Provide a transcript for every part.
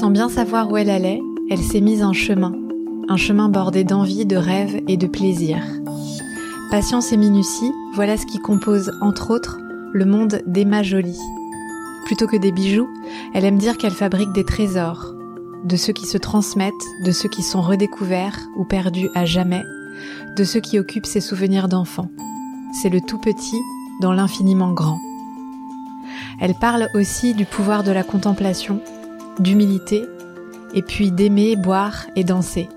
Sans bien savoir où elle allait, elle s'est mise en chemin, un chemin bordé d'envie, de rêves et de plaisir. Patience et minutie, voilà ce qui compose, entre autres, le monde d'Emma Jolie. Plutôt que des bijoux, elle aime dire qu'elle fabrique des trésors, de ceux qui se transmettent, de ceux qui sont redécouverts ou perdus à jamais, de ceux qui occupent ses souvenirs d'enfant. C'est le tout petit dans l'infiniment grand. Elle parle aussi du pouvoir de la contemplation, d'humilité, et puis d'aimer, boire et danser.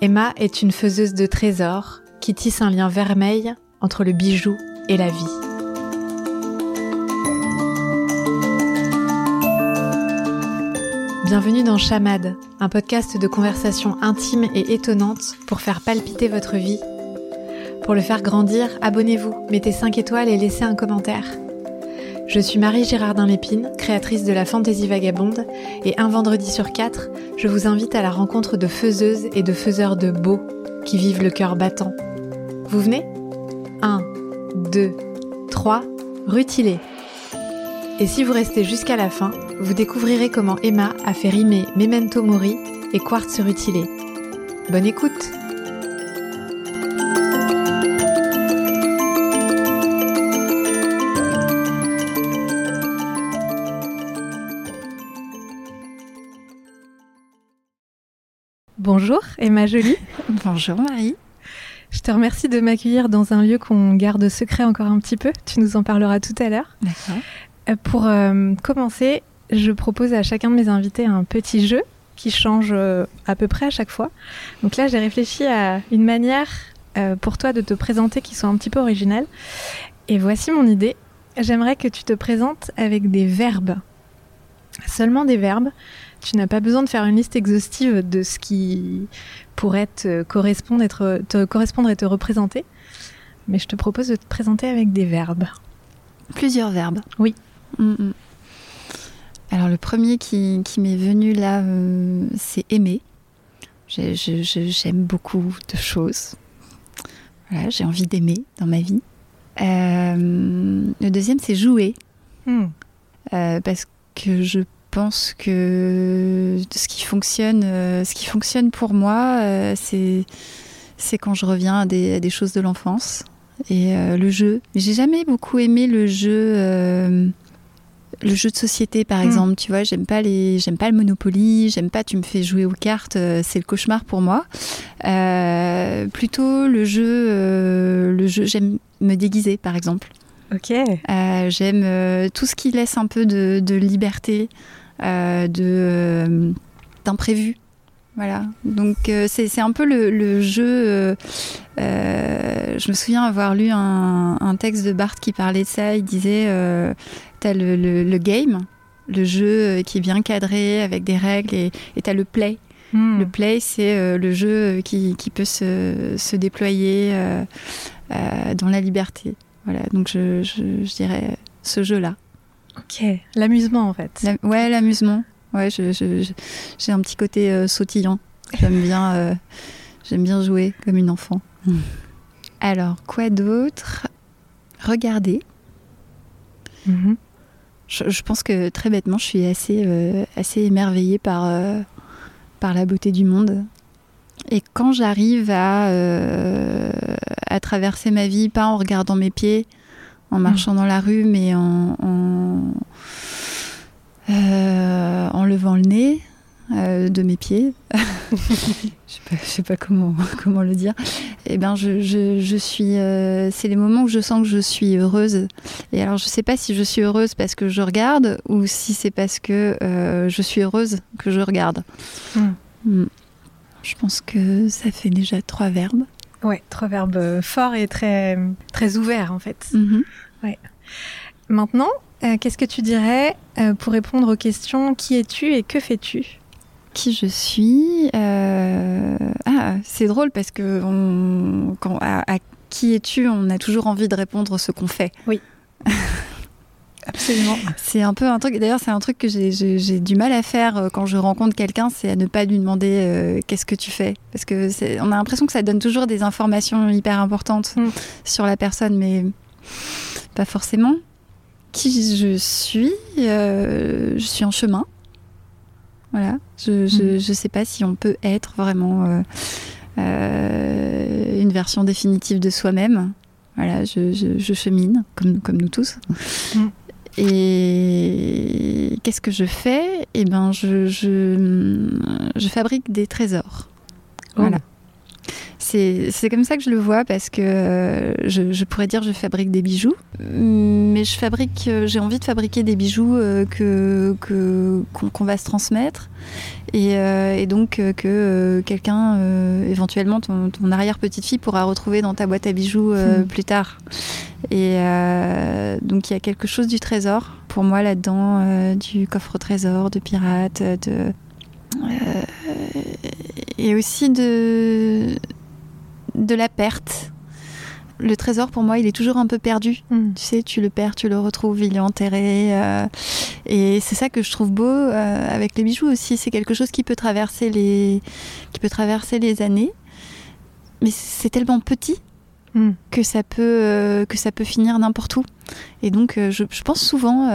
Emma est une faiseuse de trésors qui tisse un lien vermeil entre le bijou et la vie. Bienvenue dans Chamade, un podcast de conversation intime et étonnante pour faire palpiter votre vie. Pour le faire grandir, abonnez-vous, mettez 5 étoiles et laissez un commentaire. Je suis Marie Girardin Lépine, créatrice de la Fantaisie Vagabonde, et un vendredi sur quatre, je vous invite à la rencontre de faiseuses et de faiseurs de beaux qui vivent le cœur battant. Vous venez? 1, 2, 3, rutilez Et si vous restez jusqu'à la fin, vous découvrirez comment Emma a fait rimer Memento Mori et Quartz rutilé. Bonne écoute Bonjour Emma Jolie. Bonjour Marie. Je te remercie de m'accueillir dans un lieu qu'on garde secret encore un petit peu. Tu nous en parleras tout à l'heure. D'accord. Euh, pour euh, commencer, je propose à chacun de mes invités un petit jeu qui change euh, à peu près à chaque fois. Donc là, j'ai réfléchi à une manière pour toi de te présenter qui soit un petit peu originale. Et voici mon idée. J'aimerais que tu te présentes avec des verbes. Seulement des verbes. Tu n'as pas besoin de faire une liste exhaustive de ce qui pourrait te correspondre, être, te correspondre et te représenter. Mais je te propose de te présenter avec des verbes. Plusieurs verbes Oui. Mm, mm. Alors le premier qui, qui m'est venu là, euh, c'est aimer. J'aime beaucoup de choses. Voilà, j'ai envie d'aimer dans ma vie. Euh, le deuxième, c'est jouer. Hmm. Euh, parce que je pense que ce qui fonctionne, euh, ce qui fonctionne pour moi, euh, c'est c'est quand je reviens à des, à des choses de l'enfance et euh, le jeu. J'ai jamais beaucoup aimé le jeu. le jeu de société, par Mm. exemple, tu vois, j'aime pas les, j'aime pas le Monopoly, j'aime pas. Tu me fais jouer aux cartes, c'est le cauchemar pour moi. Plutôt le jeu, le jeu, j'aime me déguiser, par exemple. Ok. J'aime tout ce qui laisse un peu de, de liberté, de euh, d'imprévu. Voilà. Donc euh, c'est un peu le, le jeu. euh, euh, je me souviens avoir lu un, un texte de Barthes qui parlait de ça. Il disait euh, t'as le, le, le game, le jeu euh, qui est bien cadré avec des règles, et t'as le play. Hmm. Le play, c'est euh, le jeu qui, qui peut se, se déployer euh, euh, dans la liberté. Voilà, donc je, je, je dirais ce jeu-là. Ok. L'amusement en fait. La- ouais, l'amusement. Ouais, je- je- je- j'ai un petit côté euh, sautillant. J'aime bien, euh, j'aime bien jouer comme une enfant. Alors, quoi d'autre? Regarder. Mhm. Je, je pense que très bêtement, je suis assez, euh, assez émerveillée par, par la beauté du monde. Et quand j'arrive à, à traverser ma vie, pas en regardant mes pieds, en marchant dans la rue, mais en, en, euh, en levant le nez euh, de mes pieds, je sais je sais pas comment, comment le dire, et ben je, je, je suis. euh, c'est les moments où je sens que je suis heureuse. Et alors, je sais pas si je suis heureuse parce que je regarde ou si c'est parce que je suis heureuse que je regarde. Hmm. Hmm. Je pense que ça fait déjà trois verbes. Ouais, trois verbes forts et très, très ouverts en fait. Maintenant, euh, qu'est-ce que tu dirais euh, pour répondre aux questions qui es-tu et que fais-tu? Qui je suis euh, Ah, c'est drôle parce que on- quand, à, à qui es-tu On a toujours envie de répondre ce qu'on fait. Absolument. C'est un peu un truc. D'ailleurs, c'est un truc que j'ai- du mal à faire quand je rencontre quelqu'un, c'est à ne pas lui demander euh, qu'est-ce que tu fais, parce que on a l'impression que ça donne toujours des informations hyper importantes Mm. sur la personne, mais pas forcément. Qui je suis euh, Je suis en chemin. Voilà. Je, je, je sais pas si on peut être vraiment euh, euh, une version définitive de soi-même. Voilà, je, je, chemine, comme, comme nous tous. Mm. Et qu'est-ce que je fais? Eh ben, je, je, je fabrique des trésors. Voilà. C'est comme ça que je le vois parce que euh, je, je pourrais dire je fabrique des bijoux, mais je fabrique, euh, j'ai envie de fabriquer des bijoux euh, que qu'on va se transmettre et, euh, et donc que quelqu'un, éventuellement ton, ton arrière petite fille pourra retrouver dans ta boîte à bijoux Hmm. plus tard. Et donc il y a quelque chose du trésor pour moi là-dedans, du coffre au trésor, de pirate, de et aussi de de la perte. Le trésor pour moi, il est toujours un peu perdu. Mm. Tu sais, tu le perds, tu le retrouves, il est enterré. euh, et c'est ça que je trouve beau euh, avec les bijoux aussi. C'est quelque chose qui peut traverser les, qui peut traverser les années. Mais c'est tellement petit Mm. que ça peut, euh, que ça peut finir n'importe où. Et donc, je, je pense souvent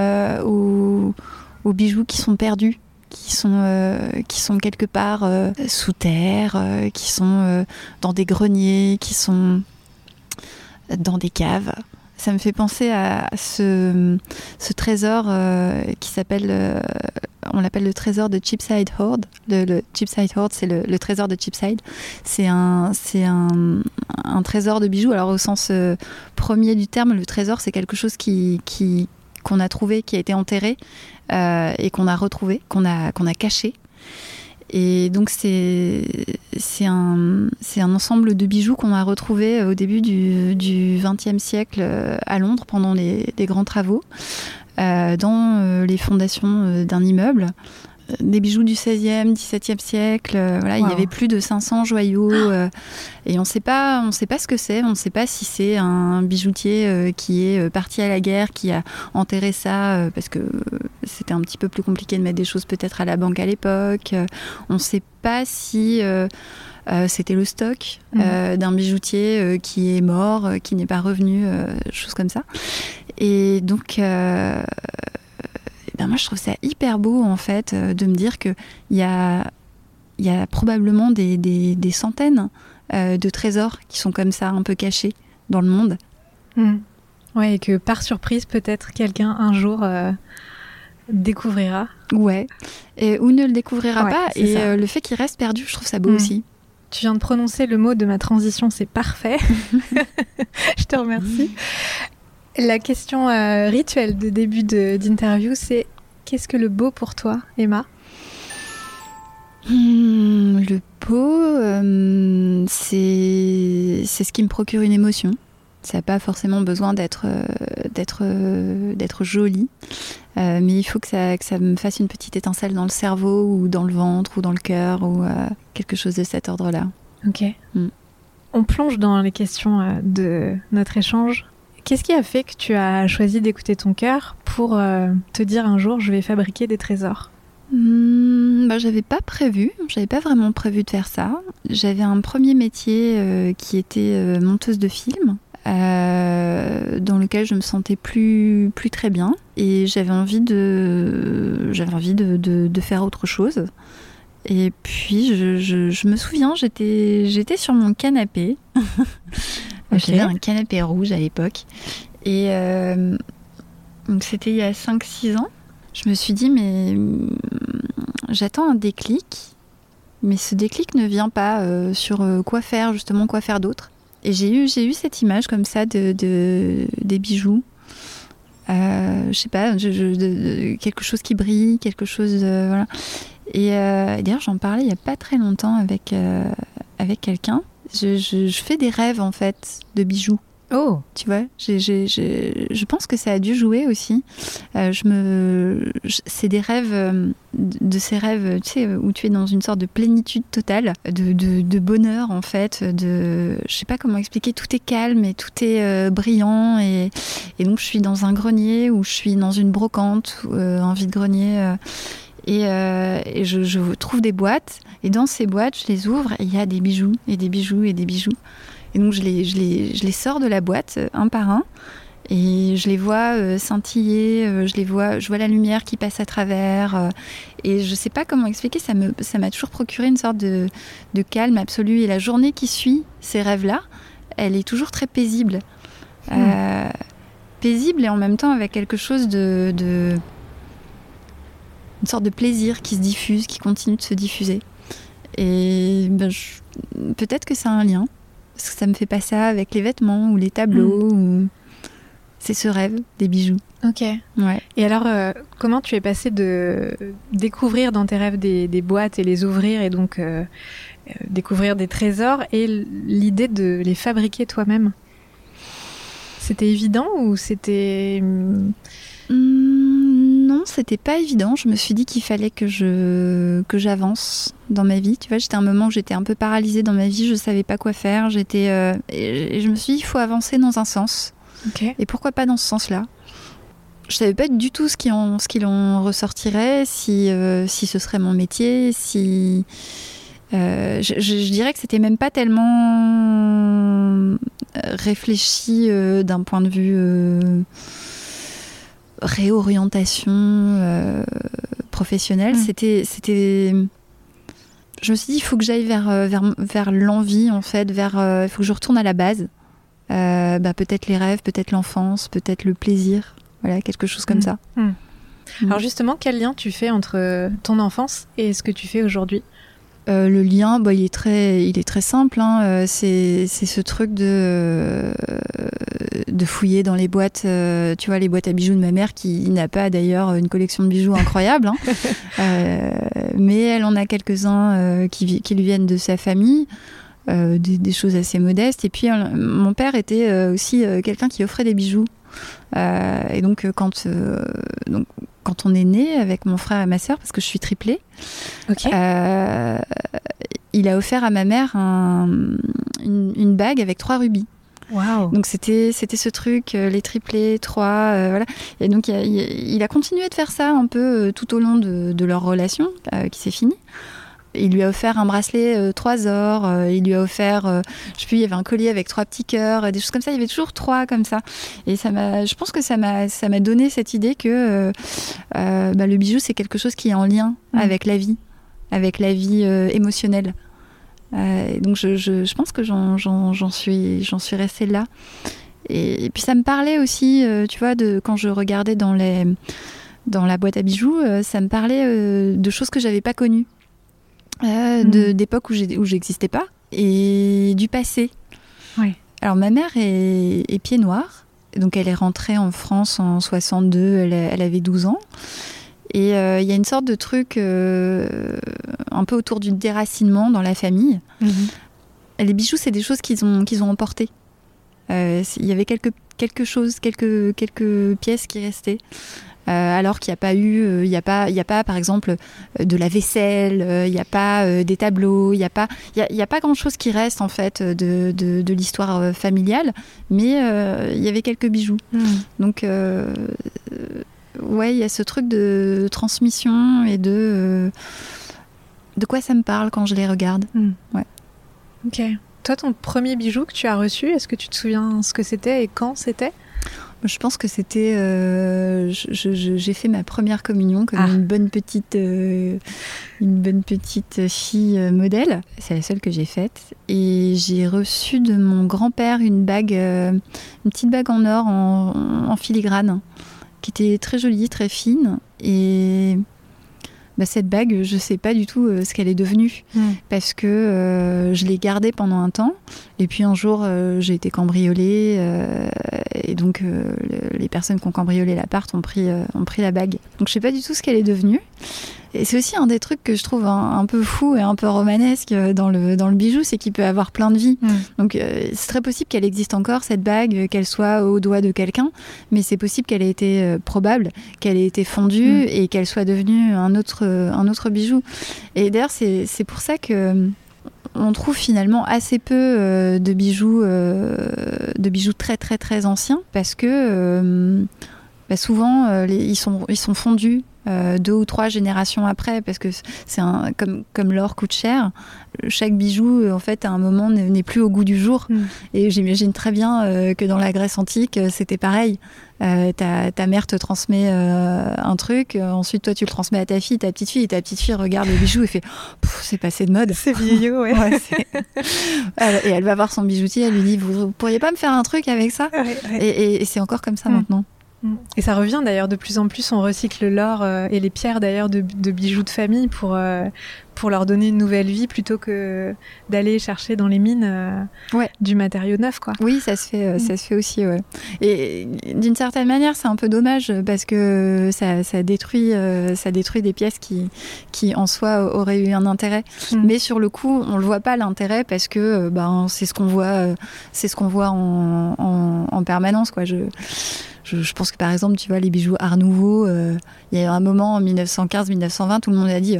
aux, aux bijoux qui sont perdus. Qui sont, euh, qui sont quelque part euh, sous terre, euh, qui sont dans des greniers, qui sont dans des caves. Ça me fait penser à ce, trésor qui s'appelle, on l'appelle le trésor de Cheapside Hoard. Le, le Cheapside Hoard, c'est le, trésor de Cheapside. C'est un, c'est un, un trésor de bijoux. Alors au sens premier du terme, le trésor, c'est quelque chose qui, qui, qu'on a trouvé, qui a été enterré euh, et qu'on a retrouvé, qu'on a, caché. Et donc c'est un, ensemble de bijoux qu'on a retrouvé au début du, XXe siècle euh, à Londres pendant les, grands travaux, euh, dans euh, les fondations euh, d'un immeuble. Des bijoux du XVIe, XVIIe siècle, euh, voilà, il y avait plus de 500 joyaux euh, et on sait pas, on sait pas ce que c'est, on ne sait pas si c'est un bijoutier euh, qui est parti à la guerre, qui a enterré ça euh, parce que c'était un petit peu plus compliqué de mettre des choses peut-être à la banque à l'époque. Euh, on ne sait pas si euh, euh, c'était le stock euh, d'un bijoutier euh, qui est mort, euh, qui n'est pas revenu, euh, choses comme ça. Et donc, ben moi, je trouve ça hyper beau en fait euh, de me dire que il y a, il y a probablement des, des- des centaines euh, de trésors qui sont comme ça, un peu cachés dans le monde. Mm. Ouais, et que par surprise, peut-être quelqu'un un jour euh, découvrira. Ouais. Et, ou ne le découvrira Ouais, pas. Et euh, le fait qu'il reste perdu, je trouve ça beau Mm. aussi. Tu viens de prononcer le mot de ma transition, c'est parfait. Je te remercie. La question euh, rituelle de début d'interview, c'est qu'est-ce que le beau pour toi, Emma? Hmm, le beau, euh, c'est ce qui me procure une émotion. Ça n'a pas forcément besoin d'être euh, d'être joli, mais il faut que ça, que ça me fasse une petite étincelle dans le cerveau ou dans le ventre ou dans le cœur ou quelque chose de cet ordre-là. Ok. Mm. On plonge dans les questions de notre échange. Qu'est-ce qui a fait que tu as choisi d'écouter ton cœur pour euh, te dire un jour je vais fabriquer des trésors? Bah, j'avais pas prévu, j'avais pas vraiment prévu de faire ça. J'avais un premier métier euh, qui était euh, monteuse de film, euh, dans lequel je me sentais plus, plus très bien, et j'avais envie de, j'avais envie de- de faire autre chose. Et puis je, je- je me souviens, j'étais, j'étais sur mon canapé. J'avais un canapé rouge à l'époque, et euh, donc c'était il y a 5-6 ans. Je me suis dit, mais hum, j'attends un déclic, mais ce déclic ne vient pas euh, sur euh, quoi faire, justement, quoi faire d'autre. Et j'ai eu, j'ai eu cette image comme ça de, de- des bijoux. Euh, je sais pas, je- je- de- de- quelque chose qui brille, quelque chose. voilà. Et euh, et d'ailleurs, j'en parlais il y a pas très longtemps avec, euh, avec quelqu'un. Je, je- je fais des rêves en fait de bijoux. Oh Tu vois, j'ai- je pense que ça a dû jouer aussi. Euh, je me, je- c'est des rêves, euh, de, de ces rêves, tu sais, où tu es dans une sorte de plénitude totale, de, de- de bonheur en fait, de, je sais pas comment expliquer, tout est calme et tout est euh, brillant et, et donc je suis dans un grenier ou je suis dans une brocante, euh, un vide-grenier. euh, et, euh, et je, je trouve des boîtes, et dans ces boîtes, je les ouvre, et il y a des bijoux, et des bijoux, et des bijoux. Et donc je les, je les, je les sors de la boîte euh, un par un. Et je les vois euh, scintiller, euh, je les vois, je vois la lumière qui passe à travers. euh, et je sais pas comment expliquer, ça me, ça m'a toujours procuré une sorte de, de calme absolu. Et la journée qui suit ces rêves-là, elle est toujours très paisible. Euh, paisible et en même temps avec quelque chose de, de- une sorte de plaisir qui se diffuse, qui continue de se diffuser. Et ben, peut-être que ça a un lien, parce que ça me fait pas ça avec les vêtements ou les tableaux. Ou... C'est ce rêve des bijoux. Ok. Ouais. Et alors, euh, comment tu es passé de découvrir dans tes rêves des, des boîtes et les ouvrir et donc euh, euh, découvrir des trésors et l'idée de les fabriquer toi-même? C'était évident ou c'était... hum, Hum, non, c'était pas évident. Je me suis dit qu'il fallait que je que j'avance dans ma vie. Tu vois, j'étais à un moment où j'étais un peu paralysée dans ma vie. Je savais pas quoi faire. J'étais euh, et et je me suis dit il faut avancer dans un sens. Et pourquoi pas dans ce sens-là? Je savais pas du tout ce qui en, ce qu'il en ressortirait, si, euh, si ce serait mon métier, si. euh, je, je- je dirais que c'était même pas tellement réfléchi euh, d'un point de vue réorientation euh, professionnelle. Mm. C'était, c'était. Je me suis dit, il faut que j'aille vers, euh, vers, vers l'envie, en fait, vers. euh, Il faut que je retourne à la base. Euh, bah, peut-être les rêves, peut-être l'enfance, peut-être le plaisir. Voilà, quelque chose comme Mm. ça. Mm. Alors justement, quel lien tu fais entre ton enfance et ce que tu fais aujourd'hui? Euh, le lien, bah, il, est très, il est très simple. hein. Euh, c'est, ce truc de, euh, de fouiller dans les boîtes, euh, tu vois, les boîtes à bijoux de ma mère, qui n'a pas d'ailleurs une collection de bijoux incroyable. hein. Mais elle en a quelques-uns qui, lui viennent de sa famille. des, des choses assez modestes. Et puis, mon père était aussi quelqu'un qui offrait des bijoux. Euh, et donc, euh, quand, euh, donc, quand on est né avec mon frère et ma sœur, parce que je suis triplée, il a offert à ma mère un- une, une bague avec trois rubis. Waouh. Donc c'était c'était ce truc, euh, les triplés, trois, euh, voilà. Et donc il a, il- il a continué de faire ça un peu euh, tout au long de, de leur relation qui s'est finie. Il lui a offert un bracelet euh, trois or, euh, il lui a offert, euh, je sais plus, il y avait un collier avec trois petits cœurs, euh, des choses comme ça. Il y avait toujours trois comme ça. Et ça m'a, je pense que ça m'a, ça m'a donné cette idée que euh, bah, le bijou c'est quelque chose qui est en lien Mm. avec la vie, avec la vie émotionnelle. Donc je, je, je pense que j'en, suis, j'en suis restée là. Et, et puis ça me parlait aussi, tu vois, de quand je regardais dans les dans la boîte à bijoux, ça me parlait de choses que j'avais pas connues, euh, Mm. de d'époques où j'ai- où j'existais pas et du passé. Ouais. Alors ma mère est, est pied noir, donc elle est rentrée en France en 62, elle, elle avait 12 ans. Et euh, il y a une sorte de truc euh, un peu autour du déracinement dans la famille. Mhm. Les bijoux, c'est des choses qu'ils ont, qu'ils ont emportées. Euh, Il y avait quelque, quelque chose, quelques, quelques pièces qui restaient. Euh, alors qu'il n'y a pas eu, euh, il n'y a pas, il y a pas par exemple euh, de la vaisselle, euh, il n'y a pas euh, des tableaux, il n'y a pas, il y a, il y a pas grand chose qui reste en fait de, de, de l'histoire euh, familiale, mais euh, il y avait quelques bijoux. Mhm. Donc, euh, euh, ouais, il y a ce truc de transmission et de. euh, de quoi ça me parle quand je les regarde Ok. Toi, ton premier bijou que tu as reçu, est-ce que tu te souviens ce que c'était et quand c'était? Je pense que c'était. euh, J'ai fait ma première communion comme Ah. une bonne petite, euh, une bonne petite fille euh, modèle. C'est la seule que j'ai faite. Et j'ai reçu de mon grand-père une bague, euh, une petite bague en or en, en filigrane, qui était très jolie, très fine. Et bah, cette bague, je sais pas du tout euh, ce qu'elle est devenue parce que euh, je l'ai gardée pendant un temps et puis un jour euh, j'ai été cambriolée et donc le- les personnes qui ont cambriolé l'appart ont pris, ont pris la bague. Donc je sais pas du tout ce qu'elle est devenue. Et c'est aussi un des trucs que je trouve un, un peu fou et un peu romanesque euh, dans le, dans le bijou, c'est qu'il peut avoir plein de vies. Mhm. Donc euh, c'est très possible qu'elle existe encore, cette bague, euh, qu'elle soit au doigt de quelqu'un, mais c'est possible qu'elle ait été euh, probable, qu'elle ait été fondue Mm. et qu'elle soit devenue un autre, un autre bijou. Et d'ailleurs, c'est pour ça que on trouve finalement assez peu euh, de bijoux, euh, de bijoux très très très anciens, parce que euh, bah, souvent ils, sont, ils sont fondus deux ou trois générations après, parce que c'est un comme comme l'or coûte cher. Chaque bijou, en fait, à un moment n'est plus au goût du jour. Mm. Et j'imagine très bien que dans la Grèce antique, c'était pareil. Euh, ta, mère te transmet euh, un truc, euh, ensuite toi tu le transmets à ta fille, ta petite fille, et ta petite fille regarde le bijou et fait c'est passé de mode. C'est vieillot, ouais. et elle va voir son bijoutier, elle lui dit vous, pourriez pas me faire un truc avec ça? Et, c'est encore comme ça mm. maintenant. Mm. Et ça revient d'ailleurs de plus en plus, on recycle l'or et les pierres d'ailleurs de, bijoux de famille pour, pour leur donner une nouvelle vie plutôt que d'aller chercher dans les mines euh, du matériau neuf quoi. Oui, ça se fait euh, ça se fait aussi ouais. Et d'une certaine manière, c'est un peu dommage parce que ça, ça détruit euh, ça détruit des pièces qui qui en soi auraient eu un intérêt. Mm. Mais sur le coup, on le voit pas l'intérêt parce que ben c'est ce qu'on voit c'est ce qu'on voit en, en, permanence quoi. Je, je, pense que par exemple, tu vois, les bijoux Art Nouveau, il y a eu un moment en 1915-1920, tout le monde a dit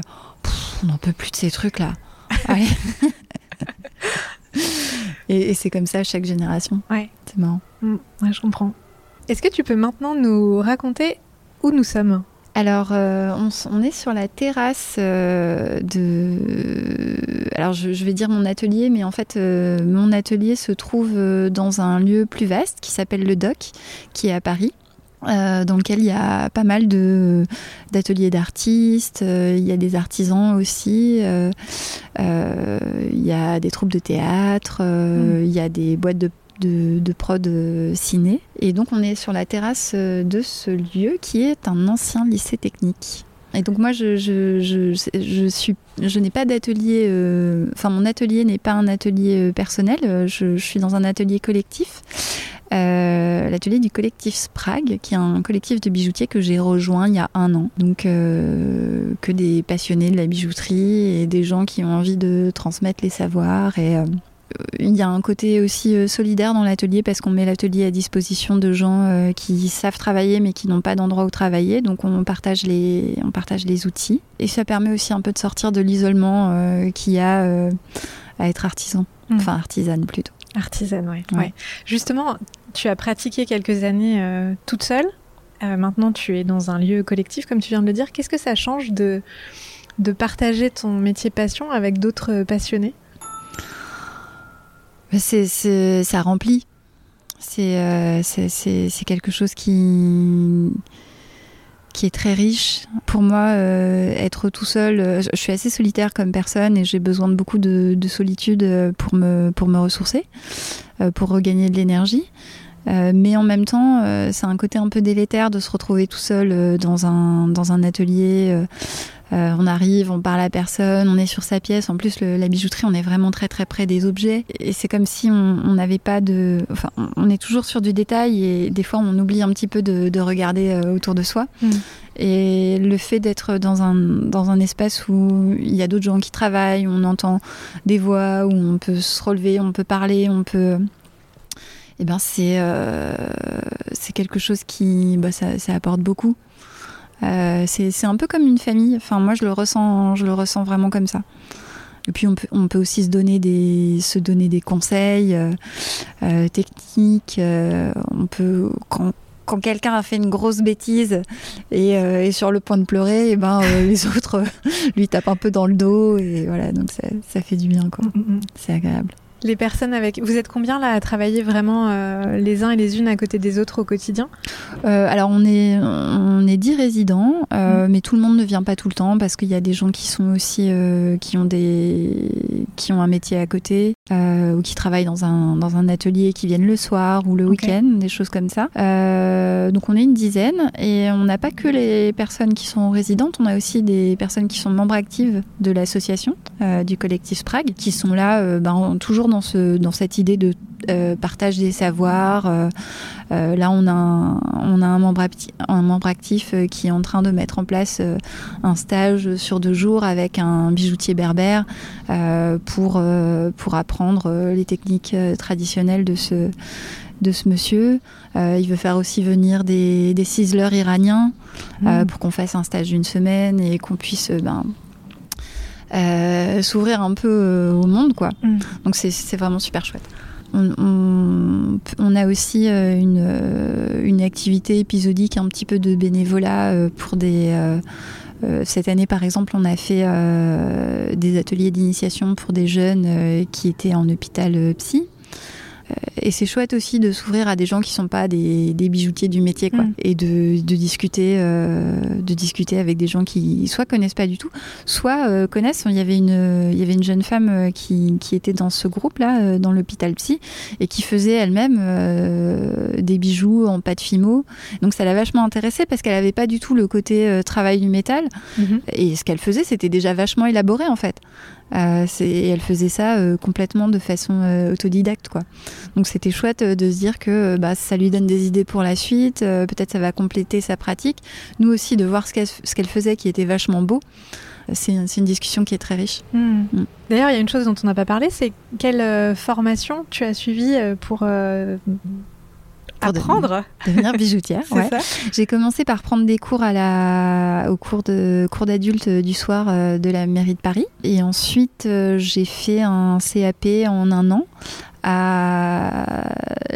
on n'en peut plus de ces trucs-là. et, c'est comme ça chaque génération. Ouais. C'est marrant. Mm, je comprends. Est-ce que tu peux maintenant nous raconter où nous sommes? Alors, euh, on, est sur la terrasse euh, de. Alors, je, vais dire mon atelier, mais en fait, euh, mon atelier se trouve dans un lieu plus vaste qui s'appelle le DOC, qui est à Paris. Dans lequel il y a pas mal de d'ateliers d'artistes, il y a des artisans aussi, il y a des troupes de théâtre, hmm. il y a des boîtes de, de, prod ciné. Et donc on est sur la terrasse de ce lieu qui est un ancien lycée technique. Et donc moi, je, je, je, je suis, je n'ai pas d'atelier, euh, enfin mon atelier n'est pas un atelier personnel, je, suis dans un atelier collectif. Euh, l'atelier du collectif Sprague, qui est un collectif de bijoutiers que j'ai rejoint il y a un an. Donc euh, que des passionnés de la bijouterie et des gens qui ont envie de transmettre les savoirs et euh, il y a un côté aussi solidaire dans l'atelier parce qu'on met l'atelier à disposition de gens qui savent travailler mais qui n'ont pas d'endroit où travailler. Donc on partage les, on partage les outils. Et ça permet aussi un peu de sortir de l'isolement qu'il y a à être artisan, mmh. enfin artisane plutôt. Artisane, oui. Ouais. Justement, tu as pratiqué quelques années euh, toute seule. Euh, maintenant, tu es dans un lieu collectif, comme tu viens de le dire. Qu'est-ce que ça change de, de partager ton métier passion avec d'autres passionnés? C'est, Ça remplit. Euh, c'est, quelque chose qui, qui est très riche. Pour moi, être tout seul, je suis assez solitaire comme personne et j'ai besoin de beaucoup de, de, solitude pour me, pour me ressourcer, pour regagner de l'énergie. Euh, mais en même temps, euh, c'est un côté un peu délétère de se retrouver tout seul euh, dans, un, dans un atelier. On arrive, on parle à personne, on est sur sa pièce. En plus, la bijouterie, on est vraiment très très près des objets. Et c'est comme si on n'avait pas de. Enfin, on est toujours sur du détail et des fois, on oublie un petit peu de, de regarder autour de soi. Mm. Et le fait d'être dans un, dans un espace où il y a d'autres gens qui travaillent, où on entend des voix, où on peut se relever, on peut parler, on peut eh ben c'est euh, quelque chose qui bah, ça, ça apporte beaucoup. Euh, c'est un peu comme une famille. Enfin, moi, je le ressens, je le ressens vraiment comme ça. Et puis, on peut, on peut aussi se donner des, se donner des conseils euh, techniques. on peut, quand, quand quelqu'un a fait une grosse bêtise et est sur le point de pleurer, et eh ben les autres lui tapent un peu dans le dos et voilà, donc ça, ça fait du bien, quoi. Mm, mm, mm. C'est agréable. Les personnes avec. Vous êtes combien là à travailler vraiment euh, les uns et les unes à côté des autres au quotidien? Euh, Alors on est on est dix résidents, euh, mm. mais tout le monde ne vient pas tout le temps parce qu'il y a des gens qui sont aussi qui ont des qui ont un métier à côté ou qui travaillent dans un dans un atelier qui viennent le soir ou le week-end, des choses comme ça. donc on est une dizaine et on n'a pas que les personnes qui sont résidentes, on a aussi des personnes qui sont membres actives de l'association du collectif Sprague qui sont là ben, toujours dans, ce, dans cette idée de euh, partage des savoirs. Euh, euh, là, on a, un, on a un, membre, un membre actif qui est en train de mettre en place un stage sur deux jours avec un bijoutier berbère pour, pour apprendre les techniques traditionnelles de ce, de ce monsieur. il veut faire aussi venir des, des ciseleurs iraniens mmh. pour qu'on fasse un stage d'une semaine et qu'on puisse ben, euh, s'ouvrir un peu euh, au monde, quoi. Mm. Donc c'est vraiment super chouette. on, a aussi une, une, activité épisodique, un petit peu de bénévolat pour des euh, cette année, par exemple, on a fait euh, des ateliers d'initiation pour des jeunes euh, qui étaient en hôpital psy. Euh, et c'est chouette aussi de s'ouvrir à des gens qui sont pas des, bijoutiers du métier, quoi, mm. et de, discuter, euh, de discuter avec des gens qui soit connaissent pas du tout, soit euh, connaissent. Il y avait une, il y avait une jeune femme qui, était dans ce groupe-là, dans l'hôpital psy, et qui faisait elle-même des bijoux en pâte fimo. Donc ça l'a vachement intéressée parce qu'elle avait pas du tout le côté travail du métal, mm-hmm. et ce qu'elle faisait, c'était déjà vachement élaboré en fait. Euh, et elle faisait ça euh, complètement de façon euh, autodidacte, quoi. Donc c'était chouette de se dire que bah, ça lui donne des idées pour la suite. Peut-être ça va compléter sa pratique. Nous aussi de voir ce qu'elle faisait qui était vachement beau. C'est une discussion qui est très riche. Hmm. Hmm. D'ailleurs, il y a une chose dont on n'a pas parlé, c'est quelle formation tu as suivie pour apprendre devenir bijoutière. ouais. J'ai commencé par prendre des cours à la, au cours de cours d'adultes du soir euh, de la mairie de Paris, et ensuite euh, j'ai fait un CAP en un an à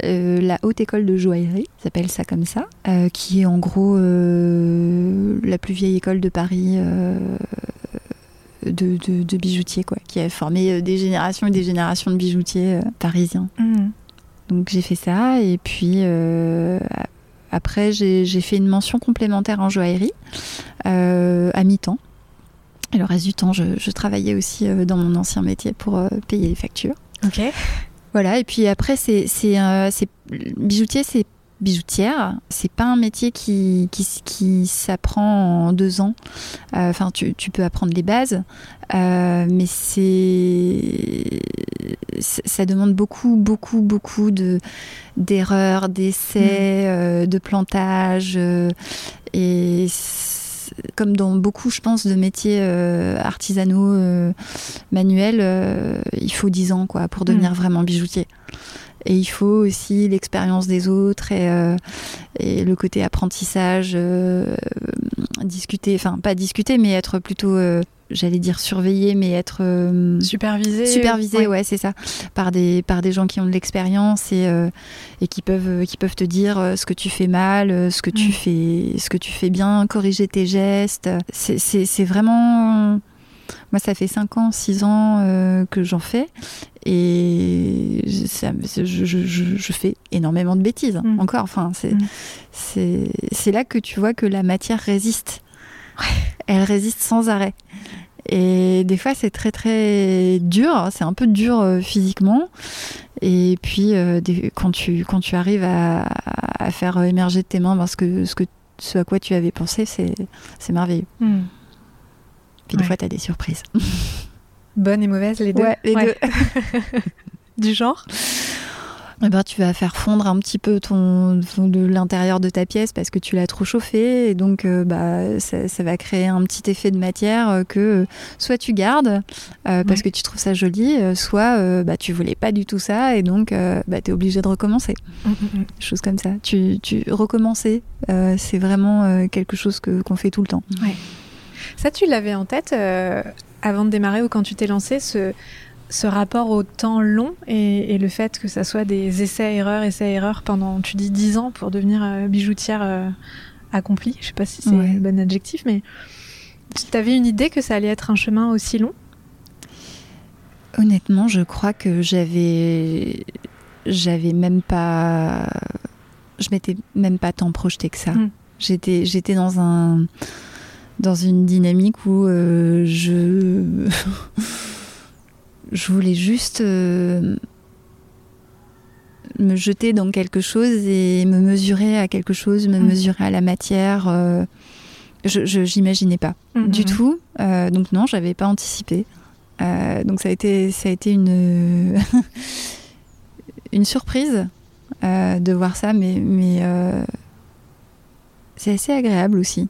euh, la haute école de joaillerie, s'appelle ça comme ça, qui est en gros la plus vieille école de Paris. De, de, bijoutiers, quoi, qui a formé des générations et des générations de bijoutiers parisiens. Mmh. Donc j'ai fait ça et puis euh, après j'ai fait une mention complémentaire en joaillerie euh, à mi-temps. Et le reste du temps, je, travaillais aussi euh, dans mon ancien métier pour payer les factures. Ok. Voilà, et puis après, c'est bijoutier, c'est bijoutière, c'est pas un métier qui, qui, s'apprend en deux ans. Euh, enfin, tu, peux apprendre les bases, euh, mais c'est ça demande beaucoup, beaucoup, beaucoup de d'erreurs, d'essais, mm. euh, de plantage, et comme dans beaucoup, je pense, de métiers artisanaux, manuels, il faut dix ans quoi pour devenir mm. vraiment bijoutier. Et il faut aussi l'expérience des autres et, euh, et, le côté apprentissage, euh, discuter, enfin pas discuter, mais être plutôt, euh, j'allais dire surveillé, mais être supervisé. Supervisé, ouais, c'est ça, par des par des gens qui ont de l'expérience et, et qui peuvent qui peuvent te dire ce que tu fais mal, ce que tu mm. fais ce que tu fais bien, corriger tes gestes. C'est vraiment moi, ça fait 5 ans, 6 ans que j'en fais. Et ça, je, je, fais énormément de bêtises, mm. encore. Enfin, mm. c'est là que tu vois que la matière résiste. Elle résiste sans arrêt. Et des fois, c'est très très dur. C'est un peu dur euh, physiquement. Et puis, euh, quand, tu, quand tu arrives à, à, faire émerger de tes mains parce que, ce, que, ce à quoi tu avais pensé, c'est merveilleux. Mm. Puis des fois, tu as des surprises. Bonne et mauvaise, les deux. Ouais, les deux. du genre eh ben, tu vas faire fondre un petit peu ton, de l'intérieur de ta pièce parce que tu l'as trop chauffé et donc euh, bah, ça, va créer un petit effet de matière euh, que soit tu gardes euh, parce que tu trouves ça joli, soit bah, tu voulais pas du tout ça et donc bah, tu es obligé de recommencer. Mm, mm, mm. Chose comme ça. Tu, tu recommencer, c'est vraiment quelque chose que, qu'on fait tout le temps. Ouais. Ça, tu l'avais en tête avant de démarrer ou quand tu t'es lancé, ce, ce rapport au temps long et, le fait que ça soit des essais-erreurs, essais-erreurs pendant, tu dis, 10 ans pour devenir euh, bijoutière euh, accomplie. Je sais pas si c'est le bon adjectif, mais tu avais une idée que ça allait être un chemin aussi long? Honnêtement, je crois que j'avais. J'avais même pas. Je m'étais même pas tant projetée que ça. Hmm. J'étais, j'étais dans un dans une dynamique où euh, je je voulais juste euh, me jeter dans quelque chose et me mesurer à quelque chose, me mm. mesurer à la matière. Euh, je n'imaginais pas mm, du mm, tout. donc non, j'avais pas anticipé. donc ça a été ça a été une une surprise de voir ça, mais mais c'est assez agréable aussi.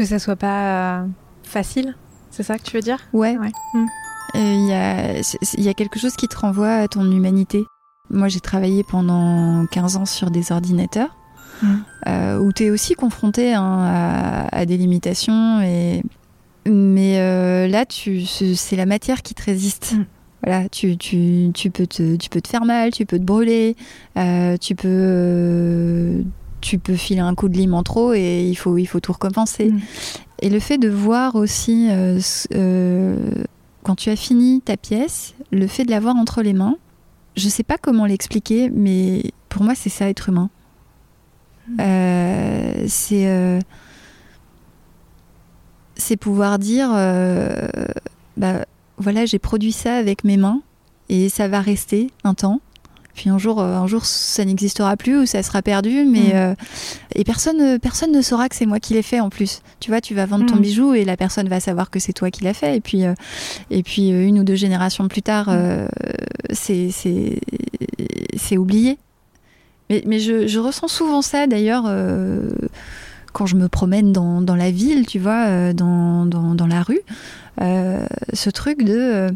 Que ça soit pas euh, facile, c'est ça que tu veux dire? Ouais. Hmm. Il y, a, y, a, quelque chose qui te renvoie à ton humanité. Moi, j'ai travaillé pendant 15 ans sur des ordinateurs, hmm. euh, où tu es aussi confronté hein, à, des limitations. Et... Mais euh, là, c'est la matière qui te résiste. Voilà, tu, tu, tu, peux te, tu peux te faire mal, tu peux te brûler, euh, tu peux tu peux filer un coup de lime en trop et il faut, il faut tout recommencer. Mm. Et le fait de voir aussi, euh, euh, quand tu as fini ta pièce, le fait de l'avoir entre les mains, je sais pas comment l'expliquer, mais pour moi, c'est ça être humain. Euh, c'est c'est pouvoir dire bah voilà j'ai produit ça avec mes mains et ça va rester un temps puis un jour euh, un jour ça n'existera plus ou ça sera perdu mais Mm. euh, et personne personne ne saura que c'est moi qui l'ai fait en plus tu vois tu vas vendre ton Mm. bijou et la personne va savoir que c'est toi qui l'as fait et puis euh, et puis euh, une ou deux générations plus tard Mm. euh, c'est c'est oublié mais, mais je, je ressens souvent ça d'ailleurs euh, quand je me promène dans, dans la ville, tu vois, euh, dans, dans, dans la rue. Euh, ce truc de euh,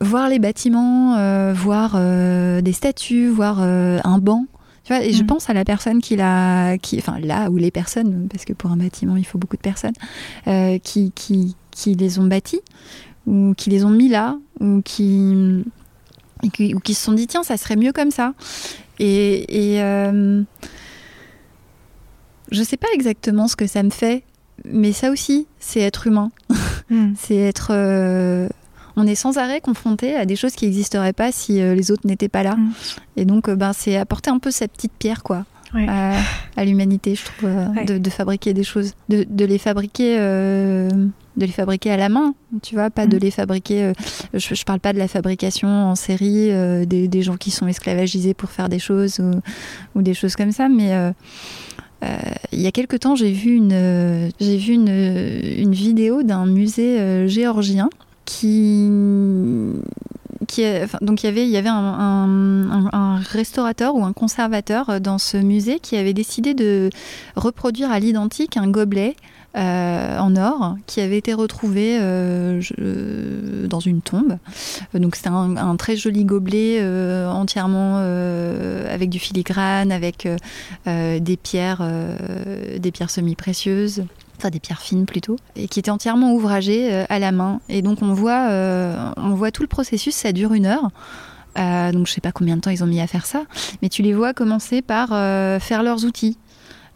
voir les bâtiments, euh, voir euh, des statues, voir euh, un banc. Tu vois, et je Mhm. pense à la personne qui l'a, qui, enfin là ou les personnes, parce que pour un bâtiment il faut beaucoup de personnes, qui, qui, qui les ont bâtis ou qui les ont mis là ou qui, ou qui se sont dit tiens ça serait mieux comme ça. Et, et je sais pas exactement ce que ça me fait, mais ça aussi c'est être humain. Mm. C'est être. On est sans arrêt confronté à des choses qui n'existeraient pas si euh, les autres n'étaient pas là. Mm. Et donc, euh, ben, c'est apporter un peu sa petite pierre, quoi, Ouais. à, à l'humanité, je trouve, euh, Ouais. de, de fabriquer des choses, de, de les fabriquer. euh, de les fabriquer à la main, tu vois, pas de Mm. les fabriquer. euh, je, je parle pas de la fabrication en série, des, des gens qui sont esclavagisés pour faire des choses ou, ou des choses comme ça, mais il y a quelque temps, j'ai vu une, j'ai vu une, une vidéo d'un musée géorgien donc il y avait, un, restaurateur ou un conservateur euh, dans ce musée qui avait décidé de reproduire à l'identique un gobelet euh, en or qui avait été retrouvé euh, dans une tombe. Donc c'était un, très joli gobelet entièrement avec du filigrane, avec des pierres, des pierres semi-précieuses. Enfin, des pierres fines plutôt, et qui était entièrement ouvragé euh, à la main. Et donc on voit, euh, on voit tout le processus, ça dure une heure. Euh, donc je sais pas combien de temps ils ont mis à faire ça, mais tu les vois commencer par faire leurs outils.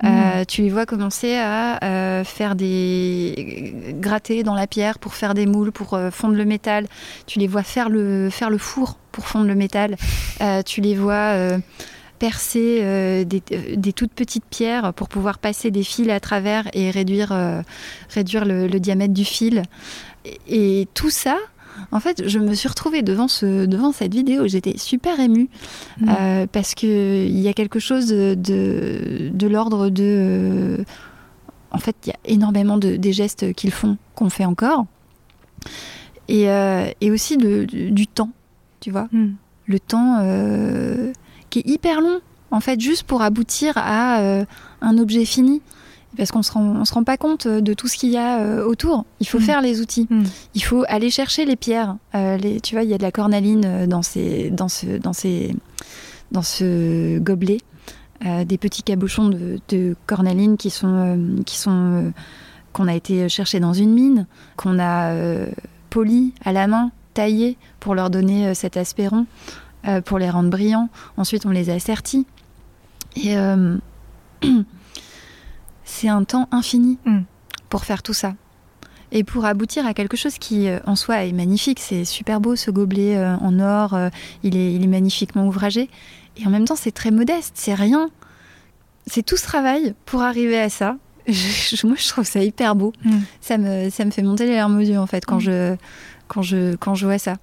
Euh, tu les vois commencer à faire des gratter dans la pierre pour faire des moules, pour fondre le métal. Tu les vois faire le faire le four pour fondre le métal. Tu les vois percer euh, des, euh, des toutes petites pierres pour pouvoir passer des fils à travers et réduire euh, réduire le, le diamètre du fil. Et, et tout ça. En fait, je me suis retrouvée devant, ce, devant cette vidéo, j'étais super émue Mm. euh, parce qu'il y a quelque chose de, de, de l'ordre de... en fait, il y a énormément de des gestes qu'ils font, qu'on fait encore. Et, et aussi de- du, du temps, tu vois. Mm. Le temps qui est hyper long, en fait, juste pour aboutir à euh, un objet fini. Parce qu'on se rend, on se rend pas compte de tout ce qu'il y a euh, autour. Il faut Mm. faire les outils. Mm. Il faut aller chercher les pierres. Euh, les, tu vois, il y a de la cornaline euh, dans ces, dans ce, dans ces, dans ce gobelet. Euh, des petits cabochons de, de cornaline qui sont, euh, qui sont, euh, qu'on a été chercher dans une mine, qu'on a euh, poli à la main, taillé pour leur donner euh, cet aspect rond, euh, pour les rendre brillants. Ensuite, on les a sertis. Et euh, c'est un temps infini Mm. pour faire tout ça. Et pour aboutir à quelque chose qui, euh, en soi, est magnifique. C'est super beau, ce gobelet euh, en or. il, est, il est magnifiquement ouvragé. Et en même temps, c'est très modeste. C'est rien. C'est tout ce travail pour arriver à ça. Je- moi, je trouve ça hyper beau. Mm. Ça, me, ça me fait monter les larmes aux yeux, en fait, quand, Mm. je, quand, je, quand je vois ça.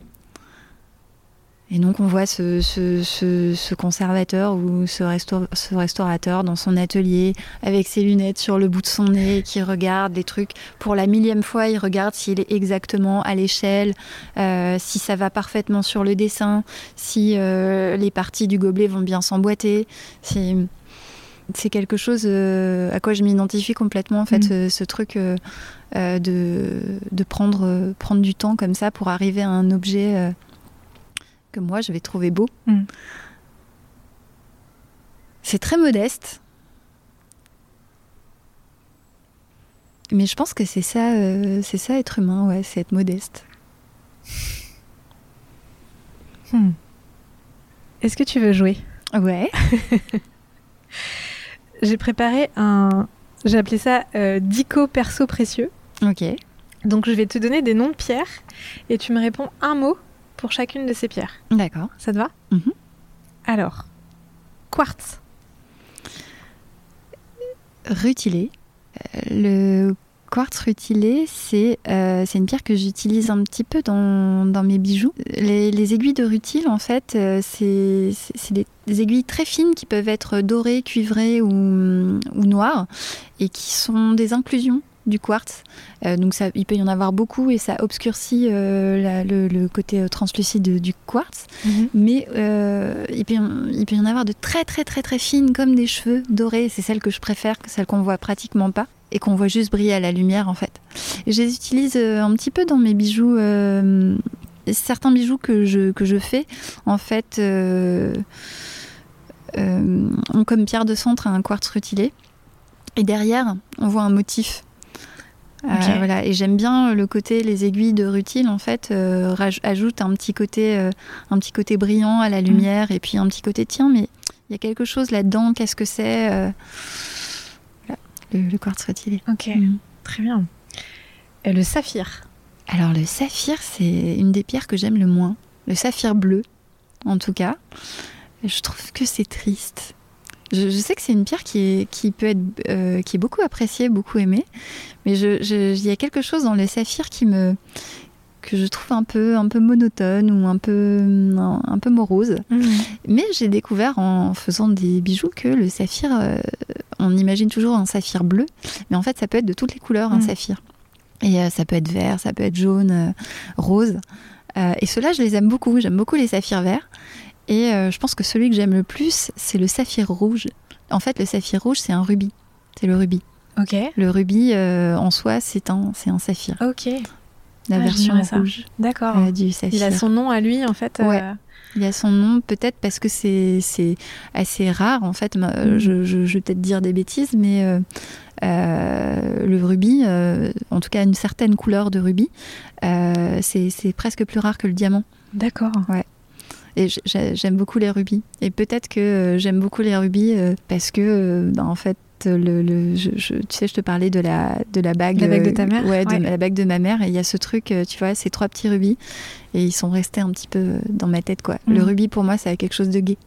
Et donc, on voit ce, ce, ce, ce conservateur ou ce, restaur- ce restaurateur dans son atelier avec ses lunettes sur le bout de son nez qui regarde les trucs. Pour la millième fois, il regarde s'il est exactement à l'échelle, euh, si ça va parfaitement sur le dessin, si euh, les parties du gobelet vont bien s'emboîter. Si... C'est quelque chose euh, à quoi je m'identifie complètement, en fait, Mm. ce, truc de, de prendre, prendre du temps comme ça pour arriver à un objet que moi je vais trouver beau. Mm. C'est très modeste. Mais je pense que c'est ça, euh, c'est ça être humain, ouais, c'est être modeste. Hmm. Est-ce que tu veux jouer? Ouais. J'ai préparé un. J'ai appelé ça euh, Dico perso précieux. Ok. Donc je vais te donner des noms de pierres et tu me réponds un mot pour chacune de ces pierres. D'accord. Ça te va? Mhm. Alors, quartz. Rutilé. Euh, le quartz rutilé, c'est euh, c'est une pierre que j'utilise un petit peu dans, dans mes bijoux. Les, les aiguilles de rutile, en fait, euh, c'est des, des aiguilles très fines qui peuvent être dorées, cuivrées ou, ou noires et qui sont des inclusions du quartz. Euh, donc ça, il peut y en avoir beaucoup et ça obscurcit euh, la- le, le côté euh, translucide du quartz. Mais euh, il, peut y en, il peut y en avoir de très très très très fines comme des cheveux dorés. C'est celle que je préfère, celle qu'on voit pratiquement pas et qu'on voit juste briller à la lumière en fait. Et je les utilise un petit peu dans mes bijoux. certains bijoux que je, que je fais en fait ont comme pierre de centre un quartz rutilé. Et derrière, on voit un motif. Euh, voilà. Et j'aime bien le côté, les aiguilles de rutile en fait euh, ajoutent un petit côté, euh, un petit côté brillant à la lumière et puis un petit côté tiens mais il y a quelque chose là-dedans. Qu'est-ce que c'est voilà, le, le quartz rutilé. Ok, Mhm. très bien. Et le saphir. Alors le saphir, c'est une des pierres que j'aime le moins. Le saphir bleu, en tout cas. Je trouve que c'est triste. Je, je sais que c'est une pierre qui, est, qui peut être, euh, qui est beaucoup appréciée, beaucoup aimée, mais il y a quelque chose dans le saphir qui me que je trouve un peu un peu monotone ou un peu un, un peu morose. Mais j'ai découvert en faisant des bijoux que le saphir, euh, on imagine toujours un saphir bleu, mais en fait ça peut être de toutes les couleurs un Mm. saphir. Et euh, ça peut être vert, ça peut être jaune, euh, rose. Et ceux-là, je les aime beaucoup. J'aime beaucoup les saphirs verts. Et euh, je pense que celui que j'aime le plus, c'est le saphir rouge. En fait, le saphir rouge, c'est un rubis. C'est le rubis. Ok. Le rubis, euh, en soi, c'est un, c'est un saphir. Ok. La Ah, version rouge D'accord. euh, du saphir. Il a son nom à lui en fait. Ouais. Il a son nom peut-être parce que c'est c'est assez rare en fait. Mhm. Je, je- je vais peut-être dire des bêtises, mais euh, le rubis, euh, en tout cas une certaine couleur de rubis, euh, c'est c'est presque plus rare que le diamant. D'accord. Et j'aime beaucoup les rubis. Et peut-être que euh, j'aime beaucoup les rubis euh, parce que, ben, en fait, le, le- je, je- tu sais, je te parlais de la, de la bague. La bague de ta mère Ouais, de Ouais. la bague de ma mère. Et il y a ce truc, tu vois, ces trois petits rubis. Et ils sont restés un petit peu dans ma tête, quoi. Le Mhm. rubis, pour moi, ça a quelque chose de gai.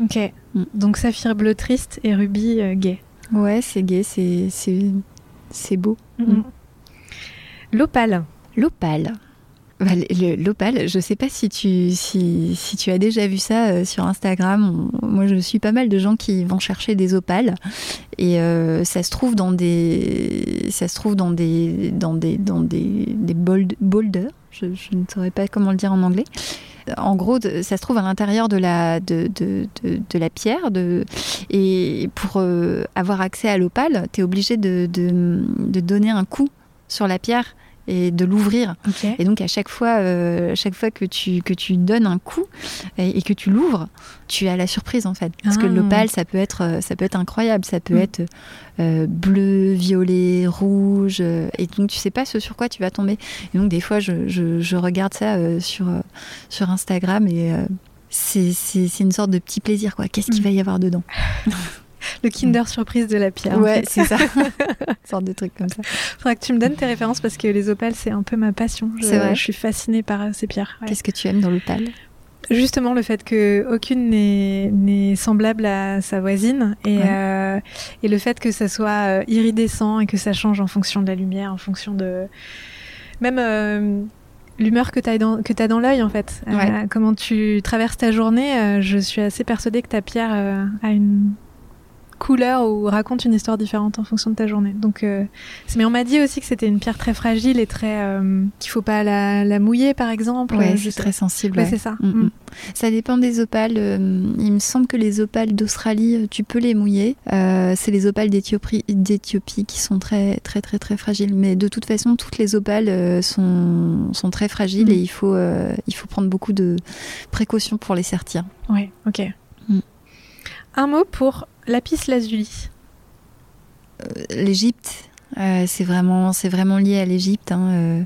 Ok. Mm. Donc saphir bleu triste et rubis euh, gay. Ouais, c'est gai, c'est, beau. Mm. L'opale. L'opale. Bah, le- le- L'opale, je sais pas si tu, as déjà vu ça euh, sur Instagram. Moi, je suis pas mal de gens qui vont chercher des opales et euh, ça se trouve dans des, ça se trouve dans des, dans des, dans des, des boulders. Je, ne saurais pas comment le dire en anglais. En gros, ça se trouve à l'intérieur de la, de, de, la pierre. Et pour euh, avoir accès à l'opale, tu es obligé de donner un coup sur la pierre et de l'ouvrir. Et donc à chaque fois, euh, chaque fois que tu que tu donnes un coup et, et que tu l'ouvres, tu as la surprise en fait. Parce que Ah. l'opale, ça peut être euh, ça peut être incroyable, ça peut Mm. être euh, bleu, violet, rouge, euh, et donc tu sais pas ce sur quoi tu vas tomber. Et donc des fois, je, je, je regarde ça sur sur Instagram et c'est c'est c'est une sorte de petit plaisir quoi. Qu'est-ce qu'il Mm. va y avoir dedans? Le Kinder surprise de la pierre. en Ouais, fait. c'est ça. une sorte de truc comme ça. Faudra que tu me donnes tes références parce que les opales c'est un peu ma passion. Je, C'est vrai Je suis fascinée par euh, ces pierres. ouais. Qu'est-ce que tu aimes dans l'opale? Justement, le fait que aucune n'est semblable à sa voisine et, Ouais. euh, et le fait que ça soit euh, iridescent et que ça change en fonction de la lumière, en fonction de même euh, l'humeur que tu as dans, que as dans l'œil en fait. Euh, comment tu traverses ta journée, euh, je suis assez persuadée que ta pierre euh, a une couleur ou raconte une histoire différente en fonction de ta journée. Donc, euh, mais on m'a dit aussi que c'était une pierre très fragile et très euh, qu'il faut pas la, la mouiller par exemple. Ouais, Je c'est très sensible. Ouais, ouais. c'est ça. Mm, Mm. mm. Ça dépend des opales. euh, il me semble que les opales d'Australie, euh, tu peux les mouiller. Euh, c'est les opales d'Éthiopie, qui sont très, très, très, très fragiles. Mais de toute façon, toutes les opales euh, sont, sont très fragiles et il faut, euh, il faut prendre beaucoup de précautions pour les sertir. Ouais, ok. Un mot pour lapis lazuli. L'Égypte, euh, c'est vraiment, c'est vraiment lié à l'Égypte. hein, euh.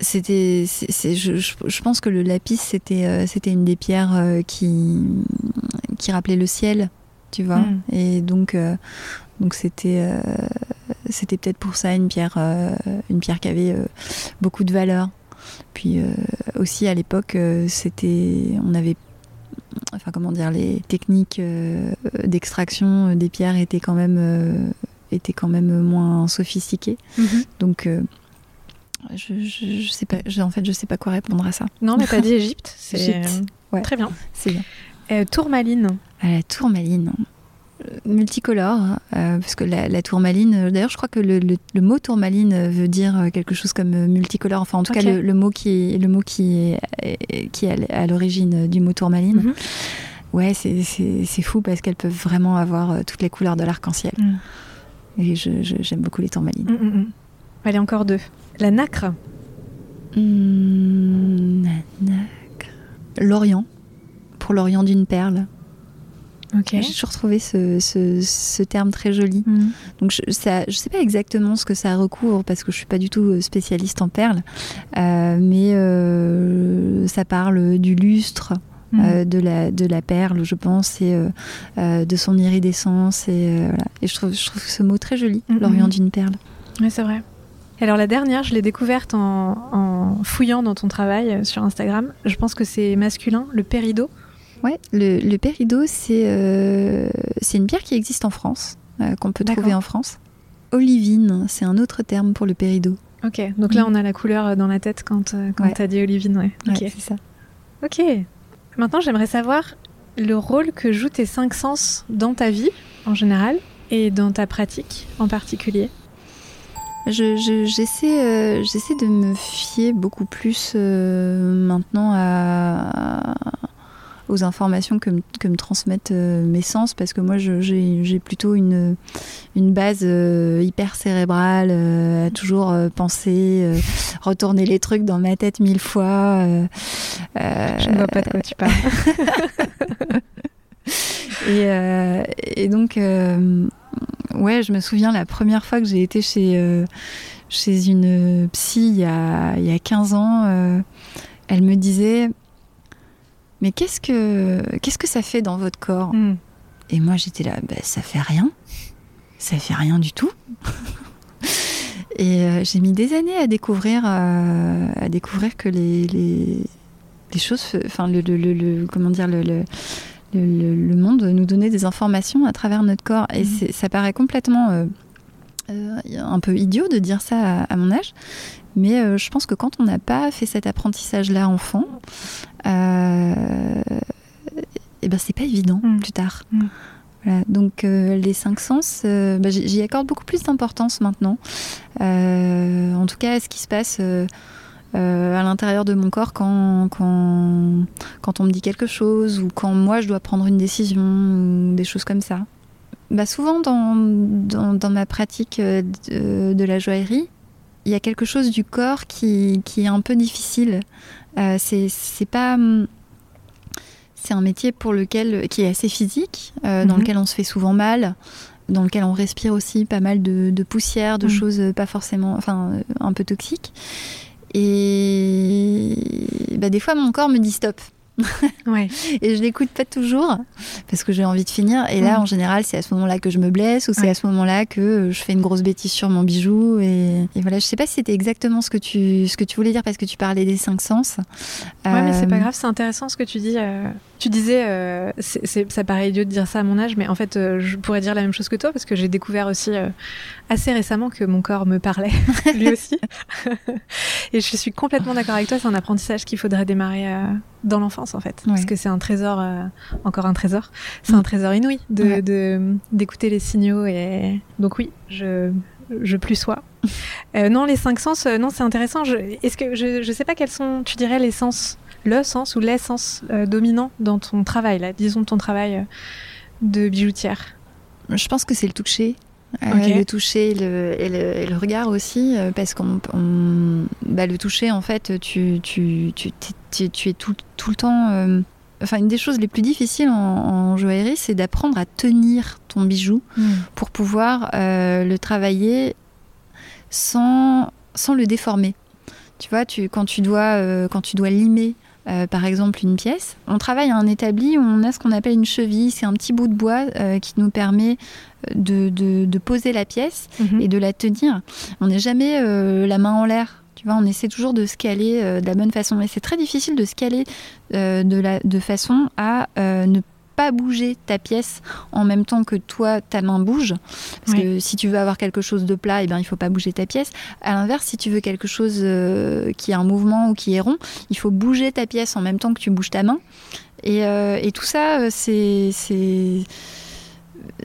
c'était, je, pense que le lapis, c'était, euh, c'était une des pierres euh, qui, qui rappelait le ciel, tu vois. Mm. Et donc, euh, donc c'était, c'était peut-être pour ça une pierre, une pierre qui avait beaucoup de valeur. Puis aussi à l'époque, c'était, on avait, enfin comment dire, les techniques d'extraction des pierres étaient quand même, étaient quand même moins sophistiquées. Mm-hmm. Donc je, je, sais pas, en fait, je sais pas quoi répondre à ça. Non, mais t'as dit Égypte, c'est ouais. très bien. C'est bien. Euh, tourmaline. Ah, la tourmaline. Euh, multicolore, euh, parce que la, tourmaline, d'ailleurs, je crois que le, le, mot tourmaline veut dire quelque chose comme multicolore. Enfin, en tout cas, le, mot qui est, le mot qui est, qui est à l'origine du mot tourmaline. Mhm. Ouais, c'est fou parce qu'elles peuvent vraiment avoir toutes les couleurs de l'arc-en-ciel. Mm. Et j'aime beaucoup les tourmalines. Mm, mm, Allez, encore deux. La nacre. Hmm, la nacre. L'Orient. Pour l'Orient d'une perle. J'ai toujours trouvé ce, terme très joli. Hmm. Donc je, ne sais pas exactement ce que ça recouvre parce que je suis pas du tout euh, spécialiste en perles, euh, mais euh, ça parle du lustre. Hmm. de, la, de la perle, je pense, et de son iridescence. Et, et je, trouve, je trouve ce mot très joli, l'Orient d'une perle. Oui, c'est vrai alors la dernière, je l'ai découverte en, fouillant dans ton travail sur Instagram. Je pense que c'est masculin, le pérido. Ouais, le, le pérido, c'est euh, une pierre qui existe en France, euh, qu'on peut trouver en France. Olivine, c'est un autre terme pour le pérido. Ok, donc là mm. on a la couleur dans la tête quand, quand tu as dit olivine. Ouais, Ok, c'est ça. Ok. Maintenant j'aimerais savoir le rôle que jouent tes cinq sens dans ta vie en général et dans ta pratique en particulier. J'essaie euh, j'essaie de me fier beaucoup plus euh, maintenant à, aux informations que, que me transmettent euh, mes sens parce que moi j'ai plutôt une, une base hyper cérébrale à toujours penser, retourner les trucs dans ma tête mille fois. Je ne vois pas de quoi tu parles. et, et, donc ouais, je me souviens la première fois que j'ai été chez, euh, chez une psy il y a, il y a 15 ans, euh, elle me disait Mais qu'est-ce que, qu'est-ce que ça fait dans votre corps hmm. Et moi j'étais là bah, Ça fait rien. Ça fait rien du tout. Et euh, j'ai mis des années à découvrir, à découvrir que les, les, les choses, enfin le, le, le, comment dire le le, monde nous donnait des informations à travers notre corps. Et mhm. ça paraît complètement euh, euh, un peu idiot de dire ça à, mon âge. Mais euh, je pense que quand on n'a pas fait cet apprentissage-là enfant, et eh ben c'est pas évident mhm. plus tard. Mhm. donc les cinq sens, bah, j'y accorde beaucoup plus d'importance maintenant. en tout cas, ce qui se passe euh, à l'intérieur de mon corps quand, quand, quand, on me dit quelque chose ou quand moi je dois prendre une décision ou des choses comme ça. Bah souvent dans, dans, ma pratique euh, de, la joaillerie, il y a quelque chose du corps qui, qui est un peu difficile. Euh, c'est pas c'est un métier pour lequel qui est assez physique, dans mhm. lequel on se fait souvent mal, dans lequel on respire aussi pas mal de, poussière, de mhm. choses pas forcément, enfin un peu toxiques. Et bah, des fois, mon corps me dit stop. ouais. Et je l'écoute pas toujours parce que j'ai envie de finir. Et là, mm. en général, c'est à ce moment-là que je me blesse ou c'est à ce moment-là que je fais une grosse bêtise sur mon bijou. Et, voilà, je sais pas si c'était exactement ce que tu ce que tu voulais dire parce que tu parlais des cinq sens. Ouais, mais c'est pas euh, grave, c'est intéressant ce que tu dis. Euh, tu disais, euh, ça paraît idiot de dire ça à mon âge, mais en fait, euh, je pourrais dire la même chose que toi parce que j'ai découvert aussi euh, assez récemment que mon corps me parlait, lui aussi. et je suis complètement d'accord avec toi, c'est un apprentissage qu'il faudrait démarrer dans l'enfance en fait, parce que c'est un trésor, encore un trésor, c'est un mm. trésor inouï de d'écouter les signaux et donc oui, je je plus sois. non, les cinq sens, non, c'est intéressant. Est-ce que je, je sais pas quels sont, tu dirais, les sens le sens ou l'essence euh, dominant dans ton travail, là, disons ton travail euh, de bijoutière Je pense que c'est le toucher. Euh, le toucher et le, regard aussi, parce qu'on bah, le toucher, en fait, tu, tu, tu, tu es tout, tout, le temps. enfin, une des choses les plus difficiles en, joaillerie, c'est d'apprendre à tenir ton bijou hmm. pour pouvoir le travailler sans, sans le déformer. Tu vois, tu, quand, tu dois, quand tu dois limer par exemple une pièce. On travaille à un établi où on a ce qu'on appelle une cheville, c'est un petit bout de bois qui nous permet de, de, poser la pièce mhm. et de la tenir. On n'est jamais la main en l'air. Tu vois, on essaie toujours de se caler de la bonne façon. Mais c'est très difficile de se caler de, la, de façon à ne pas pas bouger ta pièce en même temps que toi, ta main bouge. Parce que si tu veux avoir quelque chose de plat, et eh ben, il faut pas bouger ta pièce. À l'inverse, si tu veux quelque chose euh, qui a un mouvement ou qui est rond, il faut bouger ta pièce en même temps que tu bouges ta main. Et, euh, et tout ça, euh, c'est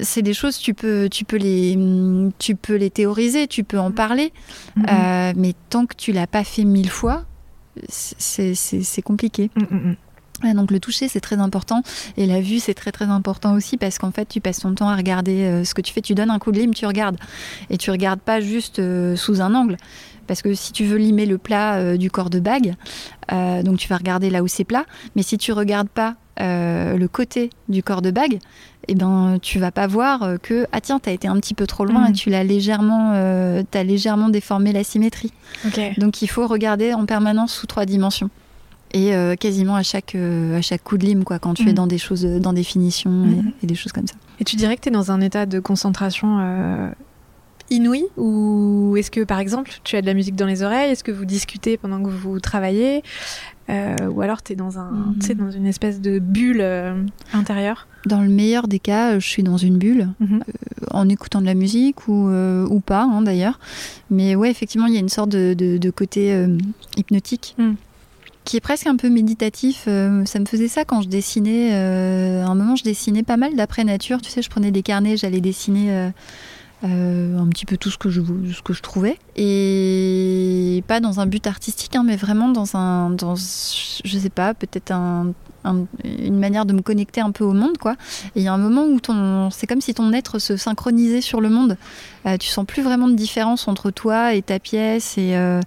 c'est des choses tu peux tu peux les tu peux les théoriser tu peux en parler mm-hmm. mais tant que tu l'as pas fait mille fois c'est compliqué donc le toucher c'est très important. Et la vue c'est très très important aussi parce qu'en fait tu passes ton temps à regarder euh, ce que tu fais, tu donnes un coup de lime, tu regardes. Et tu regardes pas juste euh, sous un angle. Parce que si tu veux limer le plat euh, du corps de bague, donc tu vas regarder là où c'est plat, mais si tu regardes pas le côté du corps de bague, eh ben tu vas pas voir que ah tiens t'as été un petit peu trop loin et mmh. tu l'as légèrement as légèrement déformé la symétrie. Donc il faut regarder en permanence sous trois dimensions et euh, quasiment à chaque, euh, à chaque coup de lime, quoi, quand tu es mm. dans des choses, dans des finitions mm. et, des choses comme ça. Et tu dirais que tu es dans un état de concentration euh, inouï Ou est-ce que, par exemple, tu as de la musique dans les oreilles? Est-ce que vous discutez pendant que vous travaillez? Ou alors tu es dans, un, mm. dans une espèce de bulle intérieure? Dans le meilleur des cas, je suis dans une bulle, mm-hmm. en écoutant de la musique ou, ou pas hein, d'ailleurs. Mais ouais, effectivement, il y a une sorte de, de, côté hypnotique qui est presque un peu méditatif. Euh, ça me faisait ça quand je dessinais. Euh, à un moment, je dessinais pas mal d'après nature. Tu sais, je prenais des carnets, j'allais dessiner euh, un petit peu tout ce que je, ce que je trouvais. Et pas dans un but artistique, hein, mais vraiment dans un. Dans, je sais pas, peut-être un, une manière de me connecter un peu au monde, quoi. Et il y a un moment où ton, c'est comme si ton être se synchronisait sur le monde. Euh, tu sens plus vraiment de différence entre toi et ta pièce et, euh,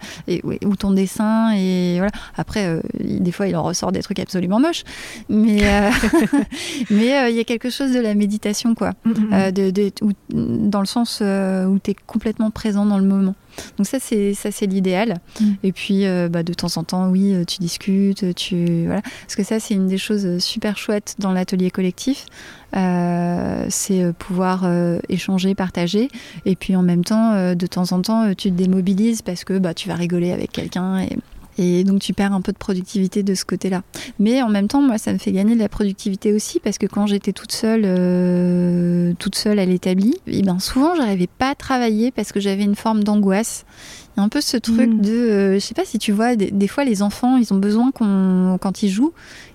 ou ton dessin et voilà. Après, euh, des fois, il en ressort des trucs absolument moches, mais mais il y a quelque chose de la méditation, quoi, mm, mm, mm. de, dans le sens où tu es complètement présent dans le moment. Donc ça c'est ça c'est l'idéal. Mm. Et puis euh, bah, de temps en temps, oui, euh, tu discutes, tu voilà. Parce que ça c'est une des choses super chouettes dans l'atelier collectif. Euh, c'est pouvoir échanger, partager, et puis en même temps, de temps en temps, tu te démobilises parce que bah, tu vas rigoler avec quelqu'un et et donc tu perds un peu de productivité de ce côté-là. Mais en même temps, moi, ça me fait gagner de la productivité aussi parce que quand j'étais toute seule, euh, toute seule à l'établi, et eh ben souvent j'arrivais pas à travailler parce que j'avais une forme d'angoisse. Il y a un peu ce truc mm. de, euh, je sais pas si tu vois, des, fois les enfants, ils ont besoin qu'on, quand ils jouent,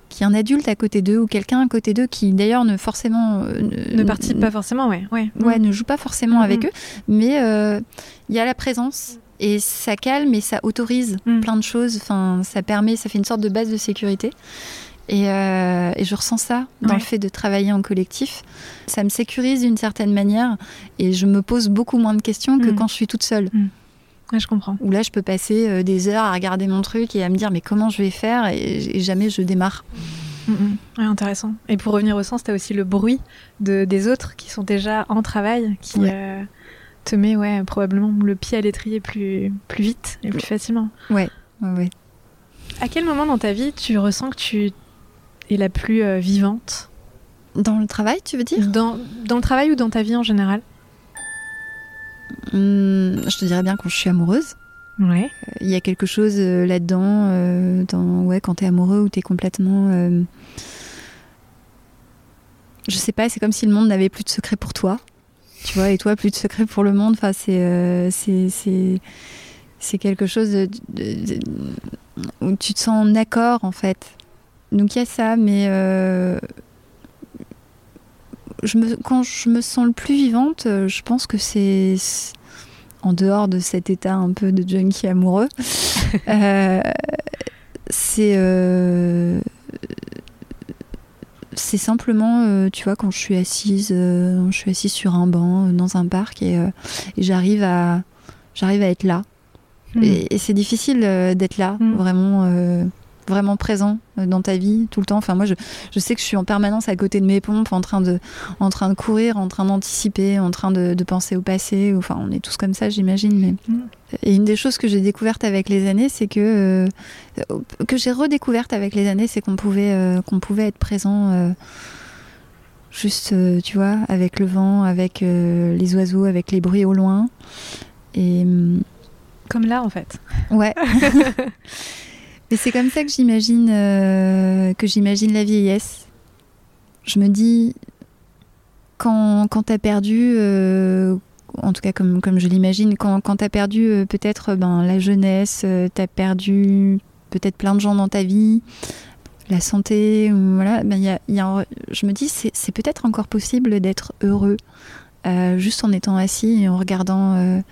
qu'il y ait un adulte à côté d'eux ou quelqu'un à côté d'eux qui d'ailleurs ne forcément euh, ne, participe pas forcément, ouais, ouais, ouais, ne joue pas forcément mm. avec eux, mais il y a la présence et ça calme et ça autorise mm. plein de choses. Enfin, ça permet, ça fait une sorte de base de sécurité. Et, euh, je ressens ça dans le fait de travailler en collectif. Ça me sécurise d'une certaine manière et je me pose beaucoup moins de questions que mm. quand je suis toute seule. Mm. je comprends. Où là, je peux passer euh, des heures à regarder mon truc et à me dire mais comment je vais faire et, jamais je démarre. intéressant. Et pour revenir au sens, tu as aussi le bruit de, des autres qui sont déjà en travail, qui, euh, te met ouais, probablement le pied à l'étrier plus, plus vite et plus facilement. Ouais, ouais, À quel moment dans ta vie tu ressens que tu es la plus euh, vivante? Dans le travail, tu veux dire? Dans, dans, le travail ou dans ta vie en général? Hum, Je te dirais bien quand je suis amoureuse. Ouais. Il y a quelque chose euh, là-dedans, euh, dans, ouais, quand t'es amoureux ou t'es complètement. je sais pas, c'est comme si le monde n'avait plus de secret pour toi tu vois, et toi, plus de secret pour le monde. Enfin, c'est euh, c'est quelque chose où tu te sens en accord, en fait. Donc il y a ça, mais euh, je me, quand je me sens le plus vivante, euh, je pense que c'est en dehors de cet état un peu de junkie amoureux. c'est c'est simplement, euh, tu vois, quand je suis assise, euh, je suis assise sur un banc euh, dans un parc et, j'arrive à, j'arrive à être là. Hmm. Et, c'est difficile d'être là, hmm. vraiment. Vraiment présent euh, dans ta vie tout le temps. Enfin, moi, je, je, sais que je suis en permanence à côté de mes pompes, en train de, en train de courir, en train d'anticiper, en train de, de, penser au passé. Enfin, on est tous comme ça, j'imagine. Mais... Mm. Et une des choses que j'ai découvertes avec les années, c'est que euh, que j'ai redécouverte avec les années, c'est qu'on pouvait euh, qu'on pouvait être présent. Euh, juste, tu vois, avec le vent, avec les oiseaux, avec les bruits au loin. Et mm, comme là, en fait. Ouais. Et c'est comme ça que j'imagine euh, que j'imagine la vieillesse. Je me dis quand quand t'as perdu, euh, en tout cas comme comme je l'imagine, quand quand t'as perdu euh, peut-être ben la jeunesse, t'as perdu peut-être plein de gens dans ta vie, la santé, voilà, ben y a, y a, je me dis c'est peut-être encore possible d'être heureux juste en étant assis et en regardant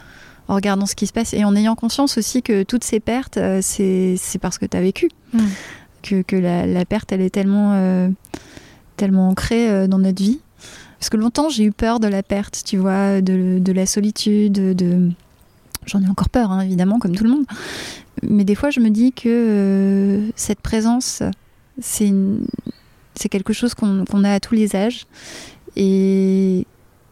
en regardant ce qui se passe et en ayant conscience aussi que toutes ces pertes, euh, c'est parce que tu as vécu. Mm. Que, que la, perte, elle est tellement, euh, tellement ancrée euh, dans notre vie. Parce que longtemps, j'ai eu peur de la perte, tu vois, de, de la solitude, de... J'en ai encore peur, hein, évidemment, comme tout le monde. Mais des fois, je me dis que cette présence, c'est c'est quelque chose qu'on a à tous les âges. Et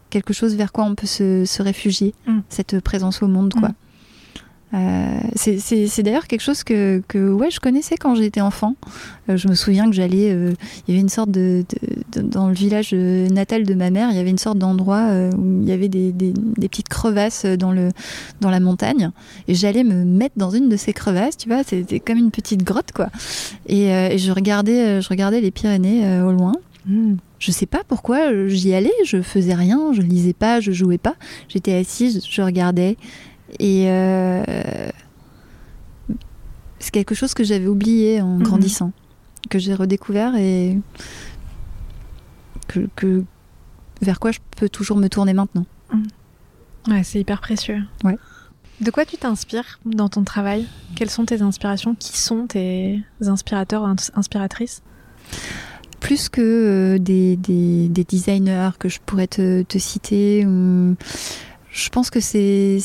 quelque chose vers quoi on peut se, se réfugier, mm. cette présence au monde, quoi. Mm. Euh, c'est d'ailleurs quelque chose que, que, ouais, je connaissais quand j'étais enfant. Euh, je me souviens que j'allais. Euh, il y avait une sorte de, Dans le village natal de ma mère, il y avait une sorte d'endroit où il y avait des, des, des, petites crevasses dans, le, dans la montagne. Et j'allais me mettre dans une de ces crevasses, tu vois. C'était comme une petite grotte, quoi. Et, et, je, regardais, je regardais les Pyrénées au loin. Mm. Je sais pas pourquoi euh, j'y allais, je faisais rien, je lisais pas, je jouais pas. J'étais assise, je regardais. Et euh, c'est quelque chose que j'avais oublié en mhm. grandissant, que j'ai redécouvert et que, vers quoi je peux toujours me tourner maintenant. Mhm. Ouais, c'est hyper précieux. Ouais. De quoi tu t'inspires dans ton travail? Quelles sont tes inspirations? Qui sont tes inspirateurs, inspiratrices? Plus que euh, des, designers que je pourrais te, citer. je pense que c'est,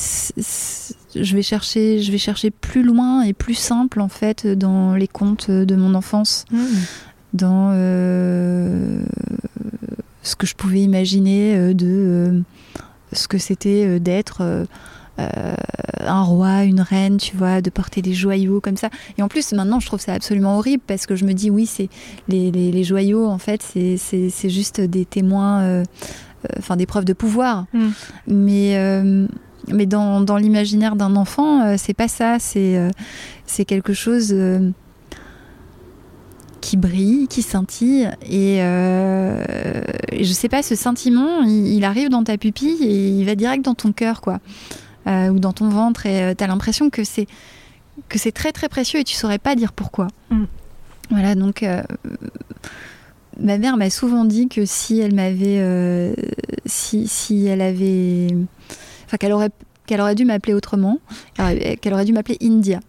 je vais chercher, je vais chercher plus loin et plus simple en fait dans les contes de mon enfance, mmh. dans euh, ce que je pouvais imaginer euh, de ce que c'était d'être euh, un roi, une reine, tu vois, de porter des joyaux comme ça. Et en plus, maintenant, je trouve ça absolument horrible parce que je me dis, oui, c'est les, les, joyaux, en fait, c'est juste des témoins, euh, euh, enfin, des preuves de pouvoir. Mm. Mais mais dans, dans l'imaginaire d'un enfant, c'est pas ça. C'est c'est quelque chose qui brille, qui scintille. Et, je sais pas, ce sentiment, il, il, arrive dans ta pupille et il va direct dans ton cœur, quoi. Euh, ou dans ton ventre et euh, tu as l'impression que c'est que c'est très très précieux et tu saurais pas dire pourquoi. Mm. Voilà, donc euh, ma mère m'a souvent dit que si elle m'avait si, si elle avait enfin qu'elle aurait qu'elle aurait dû m'appeler autrement, qu'elle aurait dû m'appeler India.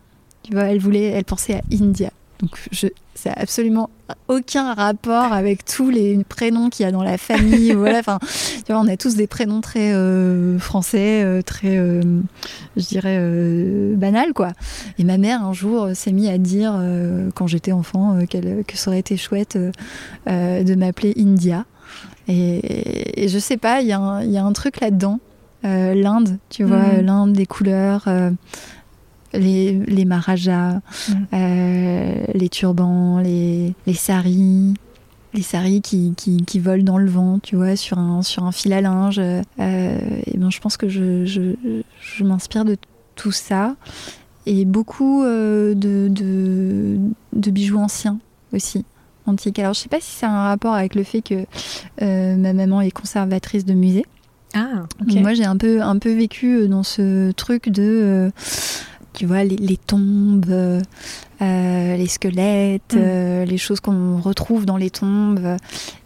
Tu vois, elle voulait elle pensait à India. Donc je ça n'a absolument aucun rapport avec tous les prénoms qu'il y a dans la famille. voilà, enfin, tu vois, on a tous des prénoms très euh, français, euh, très, euh, je dirais, banal, quoi. Et ma mère, un jour, s'est mis à dire, quand j'étais enfant, que ça aurait été chouette de m'appeler India. Et, je sais pas, il y, y, a un truc là-dedans. L'Inde, tu vois, mm. l'Inde, des couleurs les, les marajas, mm. euh, les turbans, les, les saris, les saris qui, qui, volent dans le vent, tu vois, sur un, sur un fil à linge. Euh, et ben, je pense que je, je, je m'inspire de tout ça. Et beaucoup euh, de, de, de, bijoux anciens aussi, antiques. Alors, je sais pas si c'est un rapport avec le fait que ma maman est conservatrice de musée. Ah, Moi, j'ai un peu, un peu vécu dans ce truc de tu vois, les, tombes, euh, les squelettes, mm. euh, les choses qu'on retrouve dans les tombes.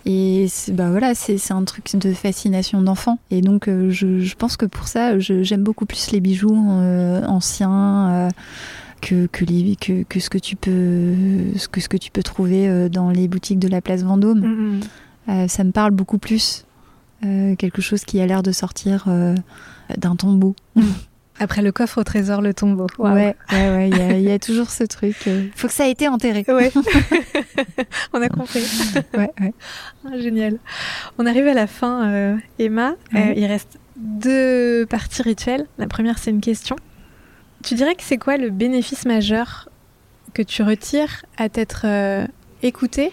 Et bah voilà, c'est un truc de fascination d'enfant. Et donc, euh, je, pense que pour ça, j'aime beaucoup plus les bijoux anciens. Que, que, les, que, que, ce que tu peux que ce que tu peux trouver dans les boutiques de la place Vendôme mm, mm. ça me parle beaucoup plus quelque chose qui a l'air de sortir d'un tombeau Après le coffre au trésor, le tombeau. Ouais, ouais, ouais, il y, a toujours ce truc. Il faut que ça ait été enterré. Ouais. On a compris. ouais, ouais. Ah, génial. On arrive à la fin, Emma. il reste deux parties rituelles. La première, c'est une question. Tu dirais que c'est quoi le bénéfice majeur que tu retires à t'être euh, écouté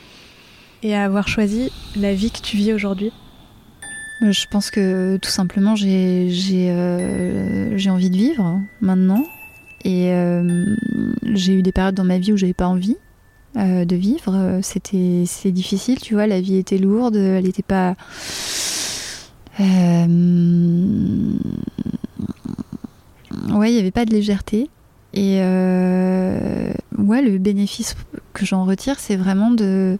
et à avoir choisi la vie que tu vis aujourd'hui? euh, Je pense que tout simplement j'ai euh, envie de vivre maintenant et j'ai eu des périodes dans ma vie où j'avais pas envie de vivre. C'était c'est difficile, tu vois, la vie était lourde, elle n'était pas ouais, il n'y avait pas de légèreté. Et euh, ouais, le bénéfice que j'en retire, c'est vraiment de,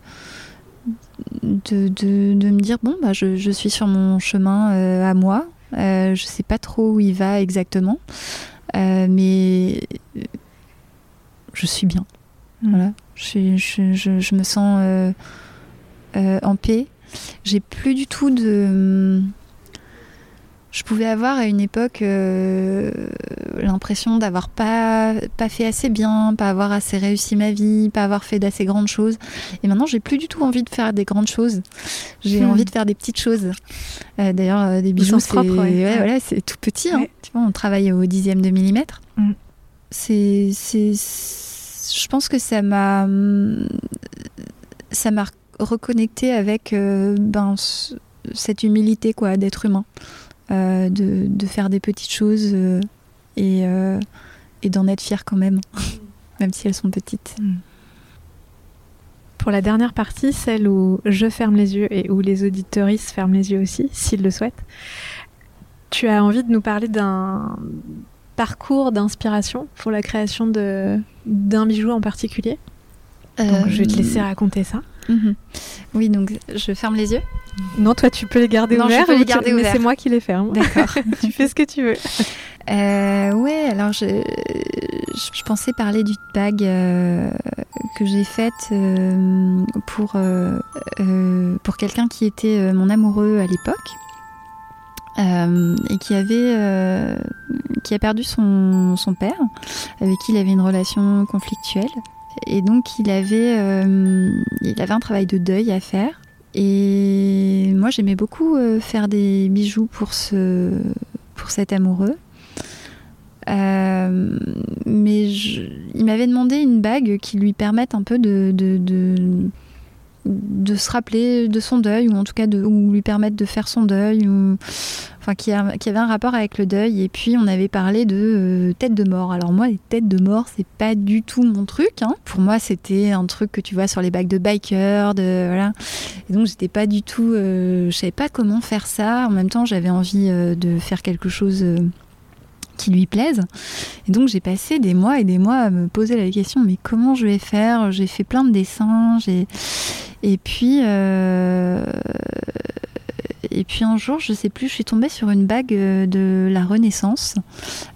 de, de, me dire bon, bah, je, je, suis sur mon chemin euh, à moi. Euh, je sais pas trop où il va exactement, euh, mais je suis bien. Mm. Voilà. Je, je, je, me sens en paix. J'ai plus du tout de je pouvais avoir à une époque euh, l'impression d'avoir pas, pas fait assez bien, pas avoir assez réussi ma vie, pas avoir fait d'assez grandes choses. Et maintenant, j'ai plus du tout envie de faire des grandes choses. J'ai hmm. envie de faire des petites choses. Euh, d'ailleurs, euh, des bijoux, c'est ouais. voilà, c'est tout petit. Hein. Tu vois, on travaille au dixième de millimètre. Hmm. C'est, je pense que ça m'a, ça m'a reconnecté avec ben, cette humilité quoi, d'être humain. Euh, de, faire des petites choses euh, et, euh, et d'en être fier quand même, même si elles sont petites. Mm. Pour la dernière partie, celle où je ferme les yeux et où les auditeuristes ferment les yeux aussi, s'ils le souhaitent, tu as envie de nous parler d'un parcours d'inspiration pour la création d'un bijou en particulier? Donc, je vais te laisser raconter ça. Mhm. Oui, donc je ferme les yeux. Non, toi tu peux les garder non, ouverts. Je peux les garder ouverts. Mais c'est moi qui les ferme. D'accord. tu fais ce que tu veux. Euh, ouais, alors je, je, pensais parler d'une bague euh, que j'ai faite euh, pour, euh, pour quelqu'un qui était mon amoureux à l'époque. et qui avait qui a perdu son, son père avec qui il avait une relation conflictuelle et donc il avait, euh, il avait un travail de deuil à faire. Et moi j'aimais beaucoup euh, faire des bijoux pour, ce, pour cet amoureux. Euh, mais il m'avait demandé une bague qui lui permette un peu de, se rappeler de son deuil, ou en tout cas de ou lui permettre de faire son deuil, ou enfin qui, avait un rapport avec le deuil. Et puis on avait parlé de euh, tête de mort. Alors moi, les têtes de mort, c'est pas du tout mon truc. Hein. Pour moi, c'était un truc que tu vois sur les bagues de biker, de voilà. Et donc j'étais pas du tout, euh, je savais pas comment faire ça. En même temps, j'avais envie euh, de faire quelque chose qui lui plaise. Et donc j'ai passé des mois et des mois à me poser la question mais comment je vais faire? J'ai fait plein de dessins, et puis euh, et puis un jour, je sais plus, je suis tombée sur une bague euh, de la Renaissance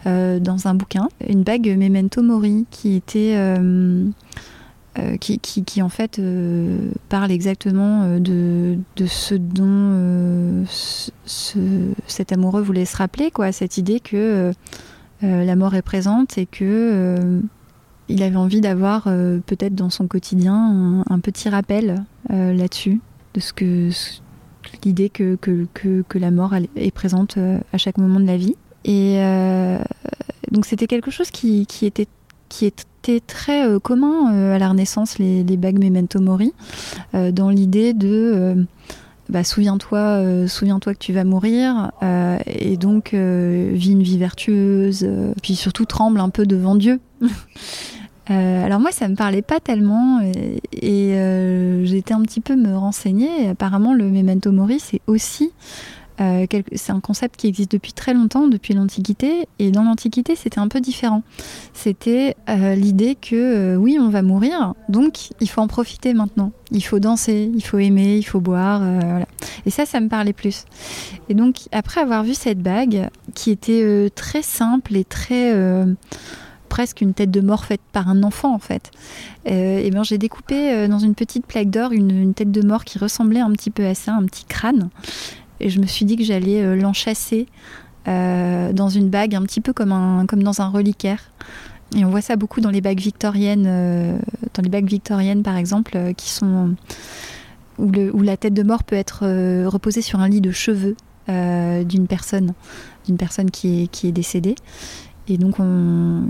euh, dans un bouquin, une bague Memento Mori qui était qui, qui, en fait parle exactement de, de ce dont ce, cet amoureux voulait se rappeler, quoi, cette idée que la mort est présente et que il avait envie d'avoir peut-être dans son quotidien un, petit rappel là-dessus de ce que l'idée que, que, la mort est présente euh, à chaque moment de la vie. Et euh, donc c'était quelque chose qui, qui, était, qui était très euh, commun à la Renaissance, les, les bagues memento mori, dans l'idée de bah, souviens-toi, souviens-toi que tu vas mourir, et donc vis une vie vertueuse, puis surtout tremble un peu devant Dieu. Euh, alors moi, ça me parlait pas tellement et, euh, j'ai été un petit peu me renseigner. apparemment, le memento mori, c'est aussi euh, c'est un concept qui existe depuis très longtemps, depuis l'Antiquité. Et dans l'Antiquité, c'était un peu différent. C'était l'idée que oui, on va mourir, donc il faut en profiter maintenant. Il faut danser, il faut aimer, il faut boire. Et ça, ça me parlait plus. Et donc, après avoir vu cette bague, qui était très simple et très presque une tête de mort faite par un enfant en fait. Euh, et ben j'ai découpé euh, dans une petite plaque d'or une, tête de mort qui ressemblait un petit peu à ça, un petit crâne. Et je me suis dit que j'allais euh, l'enchasser dans une bague, un petit peu comme, un, comme dans un reliquaire. Et on voit ça beaucoup dans les bagues victoriennes, dans les bagues victoriennes par exemple, qui sont où, la tête de mort peut être reposée sur un lit de cheveux d'une personne, d'une personne qui est, qui est décédée. Et donc, on,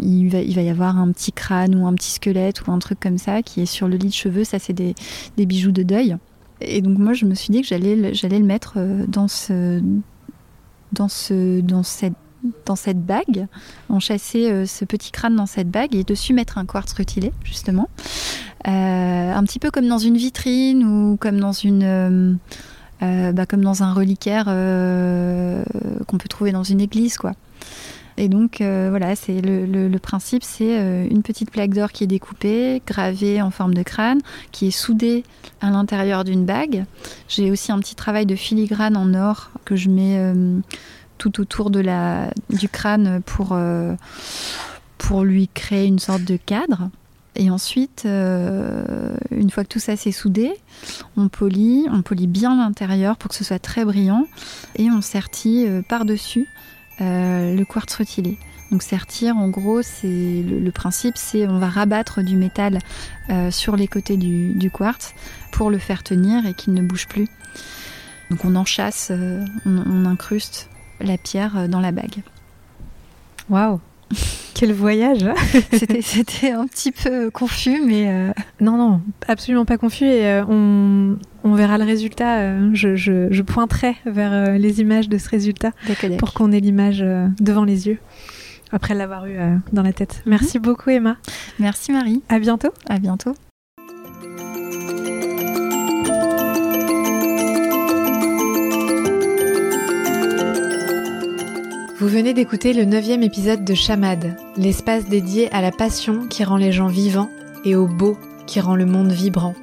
il, va, il va y avoir un petit crâne ou un petit squelette ou un truc comme ça qui est sur le lit de cheveux. Ça, c'est des, bijoux de deuil. Et donc, moi, je me suis dit que j'allais, le mettre euh, dans, ce, dans, ce, cette, dans cette bague, enchasser euh, ce petit crâne dans cette bague et dessus mettre un quartz rutilé, justement. Euh, un petit peu comme dans une vitrine ou comme dans une. bah, comme dans un reliquaire qu'on peut trouver dans une église, quoi. Et donc euh, voilà, c'est le, principe, c'est euh, une petite plaque d'or qui est découpée, gravée en forme de crâne, qui est soudée à l'intérieur d'une bague. J'ai aussi un petit travail de filigrane en or que je mets euh, tout autour du crâne pour, pour lui créer une sorte de cadre. Et ensuite, une fois que tout ça s'est soudé, on polit, on polit bien l'intérieur pour que ce soit très brillant et on sertit par-dessus euh, le quartz rutilé. Donc sertir, en gros, c'est le, principe, c'est on va rabattre du métal euh, sur les côtés du, quartz pour le faire tenir et qu'il ne bouge plus. Donc on enchasse, euh, on, incruste la pierre dans la bague. Waouh Quel voyage C'était un petit peu confus, mais... Non, non, absolument pas confus. Et on, on verra le résultat. Euh, je, pointerai vers euh, les images de ce résultat pour qu'on ait l'image euh, devant les yeux après l'avoir eu dans la tête. Mhm. Merci beaucoup Emma. Merci Marie. À bientôt. À bientôt. Vous venez d'écouter le neuvième épisode de Chamade, l'espace dédié à la passion qui rend les gens vivants et au beau qui rend le monde vibrant.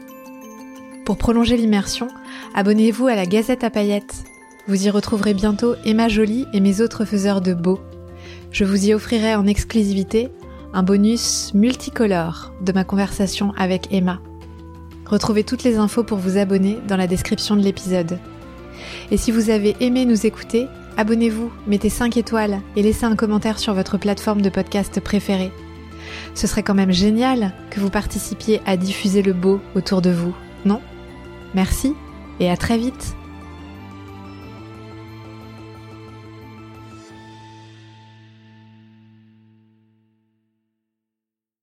Pour prolonger l'immersion, abonnez-vous à la Gazette à paillettes. Vous y retrouverez bientôt Emma Jolie et mes autres faiseurs de beaux. Je vous y offrirai en exclusivité un bonus multicolore de ma conversation avec Emma. Retrouvez toutes les infos pour vous abonner dans la description de l'épisode. Et si vous avez aimé nous écouter, abonnez-vous, mettez 5 étoiles et laissez un commentaire sur votre plateforme de podcast préférée. Ce serait quand même génial que vous participiez à diffuser le beau autour de vous, non? Merci et à très vite